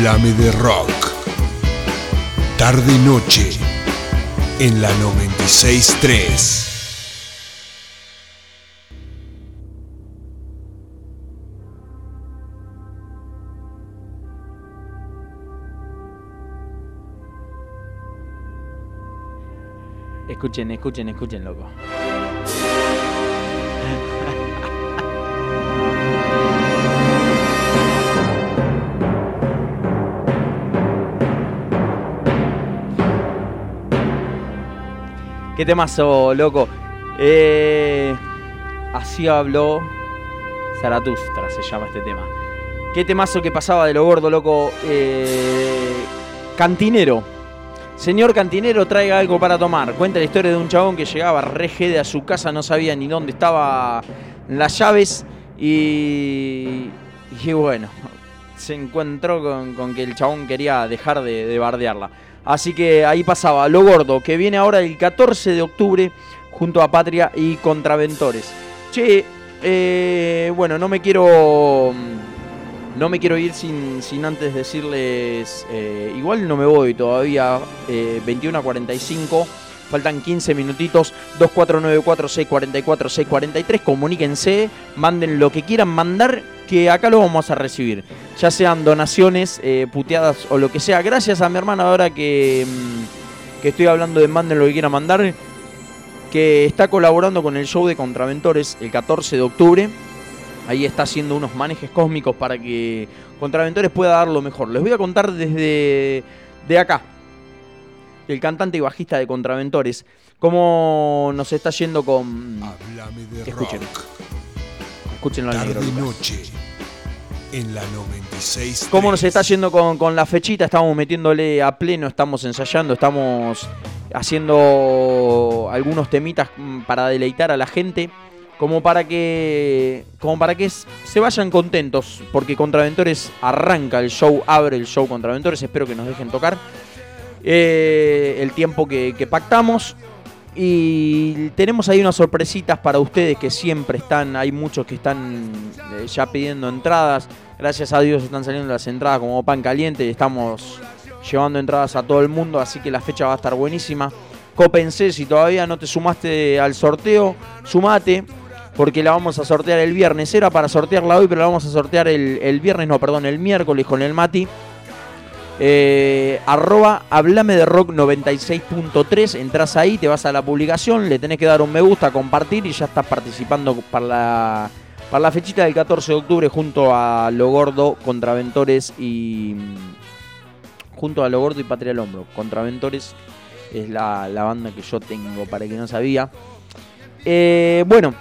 De rock. Tarde y noche en la 963. Escuchen, escuchen, escuchen, loco. Qué temazo, loco. Eh, así habló Zaratustra, se llama este tema. Qué temazo que pasaba de lo gordo, loco. Eh, cantinero. Señor cantinero, traiga algo para tomar. Cuenta la historia de un chabón que llegaba regede a su casa, no sabía ni dónde estaban las llaves y, y bueno, se encontró con, con que el chabón quería dejar de, de bardearla. Así que ahí pasaba Lo Gordo, que viene ahora el 14 de octubre junto a Patria y Contraventores. Che, eh, bueno, no me quiero... No me quiero ir sin, sin antes decirles, eh, igual no me voy todavía, eh, 21 a 45, faltan 15 minutitos, 2494-644-643, comuníquense, manden lo que quieran mandar, que acá lo vamos a recibir, ya sean donaciones, eh, puteadas o lo que sea. Gracias a mi hermana ahora que, mm, que estoy hablando de manden lo que quieran mandar, que está colaborando con el show de Contraventores el 14 de octubre. Ahí está haciendo unos manejes cósmicos para que Contraventores pueda dar lo mejor. Les voy a contar desde de acá, el cantante y bajista de Contraventores, cómo nos está yendo con... Háblame de Escuchen. rock. Escúchenlo al negro. Noche en la 96. ¿Cómo nos está yendo con, con la fechita? Estamos metiéndole a pleno, estamos ensayando, estamos haciendo algunos temitas mm, para deleitar a la gente. Como para que. Como para que se vayan contentos. Porque Contraventores arranca el show, abre el show Contraventores. Espero que nos dejen tocar. Eh, el tiempo que, pactamos. Y tenemos ahí unas sorpresitas para ustedes que siempre están. Hay muchos que están eh, ya pidiendo entradas. Gracias a Dios están saliendo las entradas como pan caliente y estamos llevando entradas a todo el mundo. Así que la fecha va a estar buenísima. Cópense, si todavía no te sumaste al sorteo, sumate. Porque la vamos a sortear el viernes. Era para sortearla hoy, pero la vamos a sortear el, el viernes, no, perdón, el miércoles con el Mati. Eh, arroba hablame de rock 96.3 entras ahí, te vas a la publicación, le tenés que dar un me gusta, compartir y ya estás participando para la, para la fechita del 14 de octubre junto a Lo Gordo, Contraventores y junto a Lo Gordo y Patria al Hombro. Contraventores es la, la banda que yo tengo para el que no sabía. Eh, bueno,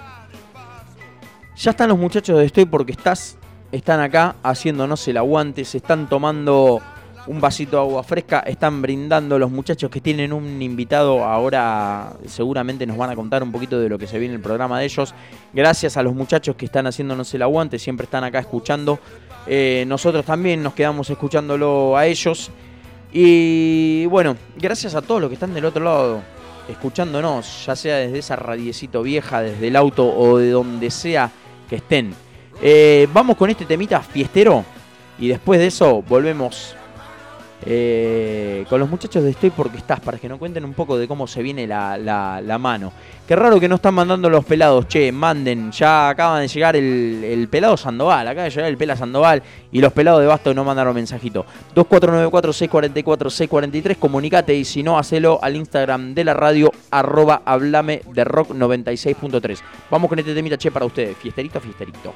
ya están los muchachos de Estoy porque estás. Están acá haciéndonos el aguante. Se están tomando un vasito de agua fresca. Están brindando los muchachos que tienen un invitado. Ahora seguramente nos van a contar un poquito de lo que se viene en el programa de ellos. Gracias a los muchachos que están haciéndonos el aguante. Siempre están acá escuchando. Eh, nosotros también nos quedamos escuchándolo a ellos. Y bueno, gracias a todos los que están del otro lado escuchándonos, ya sea desde esa radiecito vieja, desde el auto o de donde sea que estén. Eh, vamos con este temita fiestero y después de eso volvemos eh, con los muchachos de Estoy porque estás, para que nos cuenten un poco de cómo se viene la, la- mano. Qué raro que no están mandando los pelados, che, manden, ya acaban de llegar el, el pelado Sandoval, acaba de llegar el pela Sandoval y los pelados de Basto no mandaron mensajito. 2494-644-643, comunicate y si no, hacelo al Instagram de la radio, arroba hablame de rock 96.3. Vamos con este temita, che, para ustedes, fiesterito, fiesterito.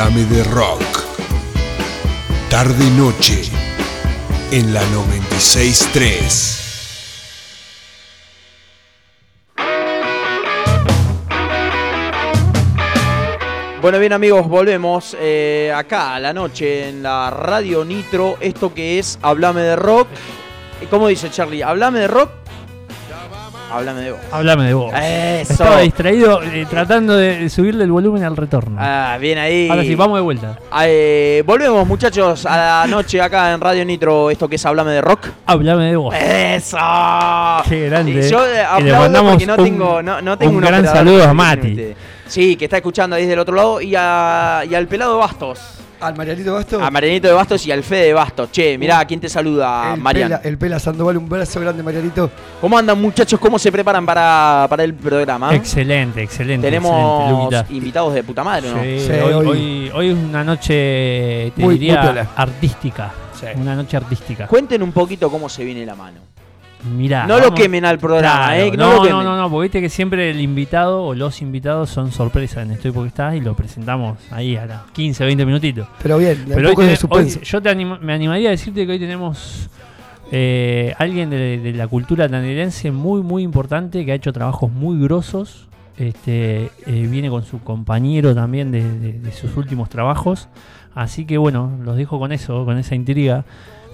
Háblame de rock. Tarde y noche en la 963. Bueno, bien amigos, volvemos eh, acá a la noche en la Radio Nitro. Esto que es Hablame de Rock. ¿Cómo dice Charlie? ¿Hablame de rock? Háblame de vos. Háblame de vos. Eso. Estaba distraído eh, tratando de subirle el volumen al retorno. Ah, bien ahí. Ahora sí, vamos de vuelta. Eh, volvemos, muchachos, a la noche acá en Radio Nitro. Esto que es Hablame de Rock. Háblame de vos. ¡Eso! Qué grande. Y yo eh, Y le aplaudo mandamos porque no un- tengo, no, no tengo un gran saludo a Mati. Sí, que está escuchando ahí del otro lado. Y, a- y al pelado Bastos. Al Marianito Basto. A Marianito de Bastos y al Fede de Bastos. Che, mirá, ¿quién te saluda, el, Mariano? pela, el Pela Sandoval, un brazo grande, Marianito. ¿Cómo andan, muchachos? ¿Cómo se preparan para, para el programa? Excelente, excelente. Tenemos excelente, invitados de puta madre, ¿no? Sí, Sí, hoy, hoy- es una noche, te Muy- diría, muy artística. Sí. Una noche artística. Cuenten un poquito cómo se viene la mano. Mirá. no lo quemen al programa, Claro, ¿eh? No, No, lo no, quemen. no, no, porque viste que siempre el invitado o los invitados son sorpresa en Estoy Porque Estás y lo presentamos ahí a las 15, 20 minutitos. Pero bien, un Pero hoy poco de hoy yo te anima- me animaría a decirte que hoy tenemos eh, alguien de, de la cultura tanderiense muy, muy importante que ha hecho trabajos muy grosos. Este, eh, viene con su compañero también de, de- de sus últimos trabajos. Así que bueno, los dejo con eso, con esa intriga.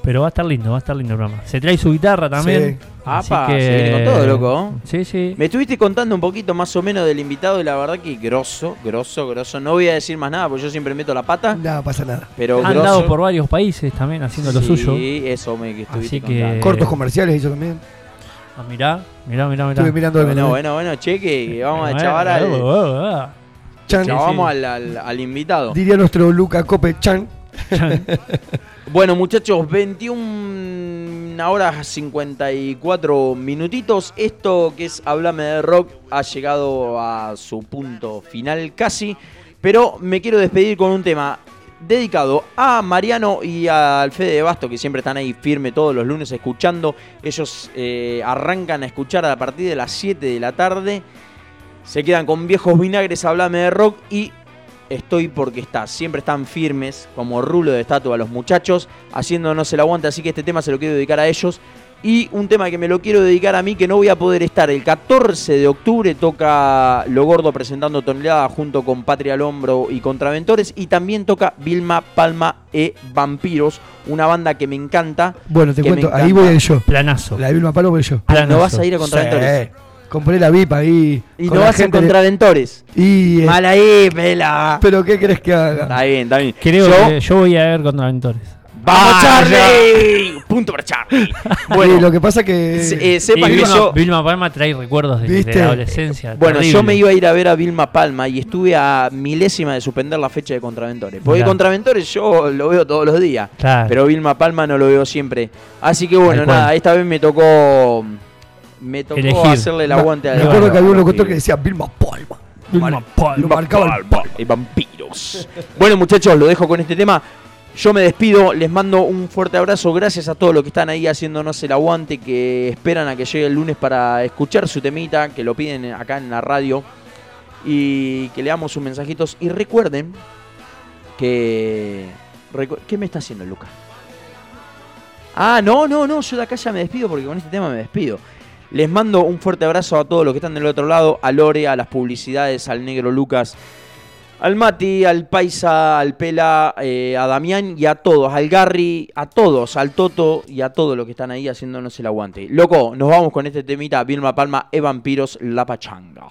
Pero va a estar lindo, va a estar lindo el programa. Se trae su guitarra también. así Apa, que- se viene con todo, loco. Sí, sí. Me estuviste contando un poquito más o menos del invitado y la verdad que grosso, grosso, grosso. No voy a decir más nada porque yo siempre meto la pata, Nada, pasa nada. pero Han grosso. dado por varios países también haciendo lo suyo. Sí, eso me que estuviste Así que- contando. Cortos comerciales hizo también. Ah, mirá, mirá, mirá, mirá. Estuve mirando Bueno, también. bueno, bueno, cheque, que vamos a Bueno, chavar al, bueno, bueno, bueno. Chan, chavamos al, al- al invitado. diría nuestro Luca Cope Chan. Bueno, muchachos, 21 horas 54 minutitos. Esto que es Hablame de Rock ha llegado a su punto final casi. Pero me quiero despedir con un tema dedicado a Mariano y al Fede de Basto, que siempre están ahí firme todos los lunes escuchando. Ellos eh, arrancan a escuchar a partir de las 7 de la tarde. Se quedan con viejos vinagres, Hablame de Rock y Estoy porque está. Siempre están firmes, como rulo de estatua a los muchachos, haciéndonos el aguante. Así que este tema se lo quiero dedicar a ellos. Y un tema que me lo quiero dedicar a mí, que no voy a poder estar. El 14 de octubre toca Lo Gordo presentando Tonelada junto con Patria al Hombro y Contraventores. Y también toca Vilma Palma e Vampiros, una banda que me encanta. Bueno, te cuento, ahí voy a ir yo. Planazo. La de Vilma Palo voy yo. Ah, ¿No Planazo. vas a ir a Contraventores? Sí. Compré la VIP ahí. Y no vas a de- Contraventores. Y, eh, Mal ahí, pela. ¿Pero qué crees que haga? Está bien, está bien. Creo Yo- que yo voy a ver Contraventores. ¡Vamos, Vaya. Charlie! Punto para Charlie. Bueno, lo que pasa que. Se- eh, que Vilma, yo. Vilma Palma trae recuerdos de, de la adolescencia. Bueno, yo me iba a ir a ver a Vilma Palma y estuve a milésima de suspender la fecha de Contraventores. Porque. Contraventores yo lo veo todos los días. Claro. Pero Vilma Palma no lo veo siempre. Así que bueno, nada, esta vez me tocó. Me tocó Elegir. hacerle el aguante a Me la- acuerdo que había un locutor que decía Vilma Palma. Vilma Palma. Lo marcaba el Palma y vampiros. bueno, muchachos, lo dejo con este tema. Yo me despido, les mando un fuerte abrazo. Gracias a todos los que están ahí haciéndonos el aguante, que esperan a que llegue el lunes para escuchar su temita, que lo piden acá en la radio y que leamos sus mensajitos. Y recuerden que. ¿Qué me está haciendo Lucas? Ah, no, no, no, yo de acá ya me despido porque con este tema me despido. Les mando un fuerte abrazo a todos los que están del otro lado, a Lore, a las publicidades, al negro Lucas, al Mati, al Paisa, al Pela, eh, a Damián y a todos, al Garry, a todos, al Toto y a todos los que están ahí haciéndonos el aguante. Loco, nos vamos con este temita, Vilma Palma, E Vampiros, La Pachanga.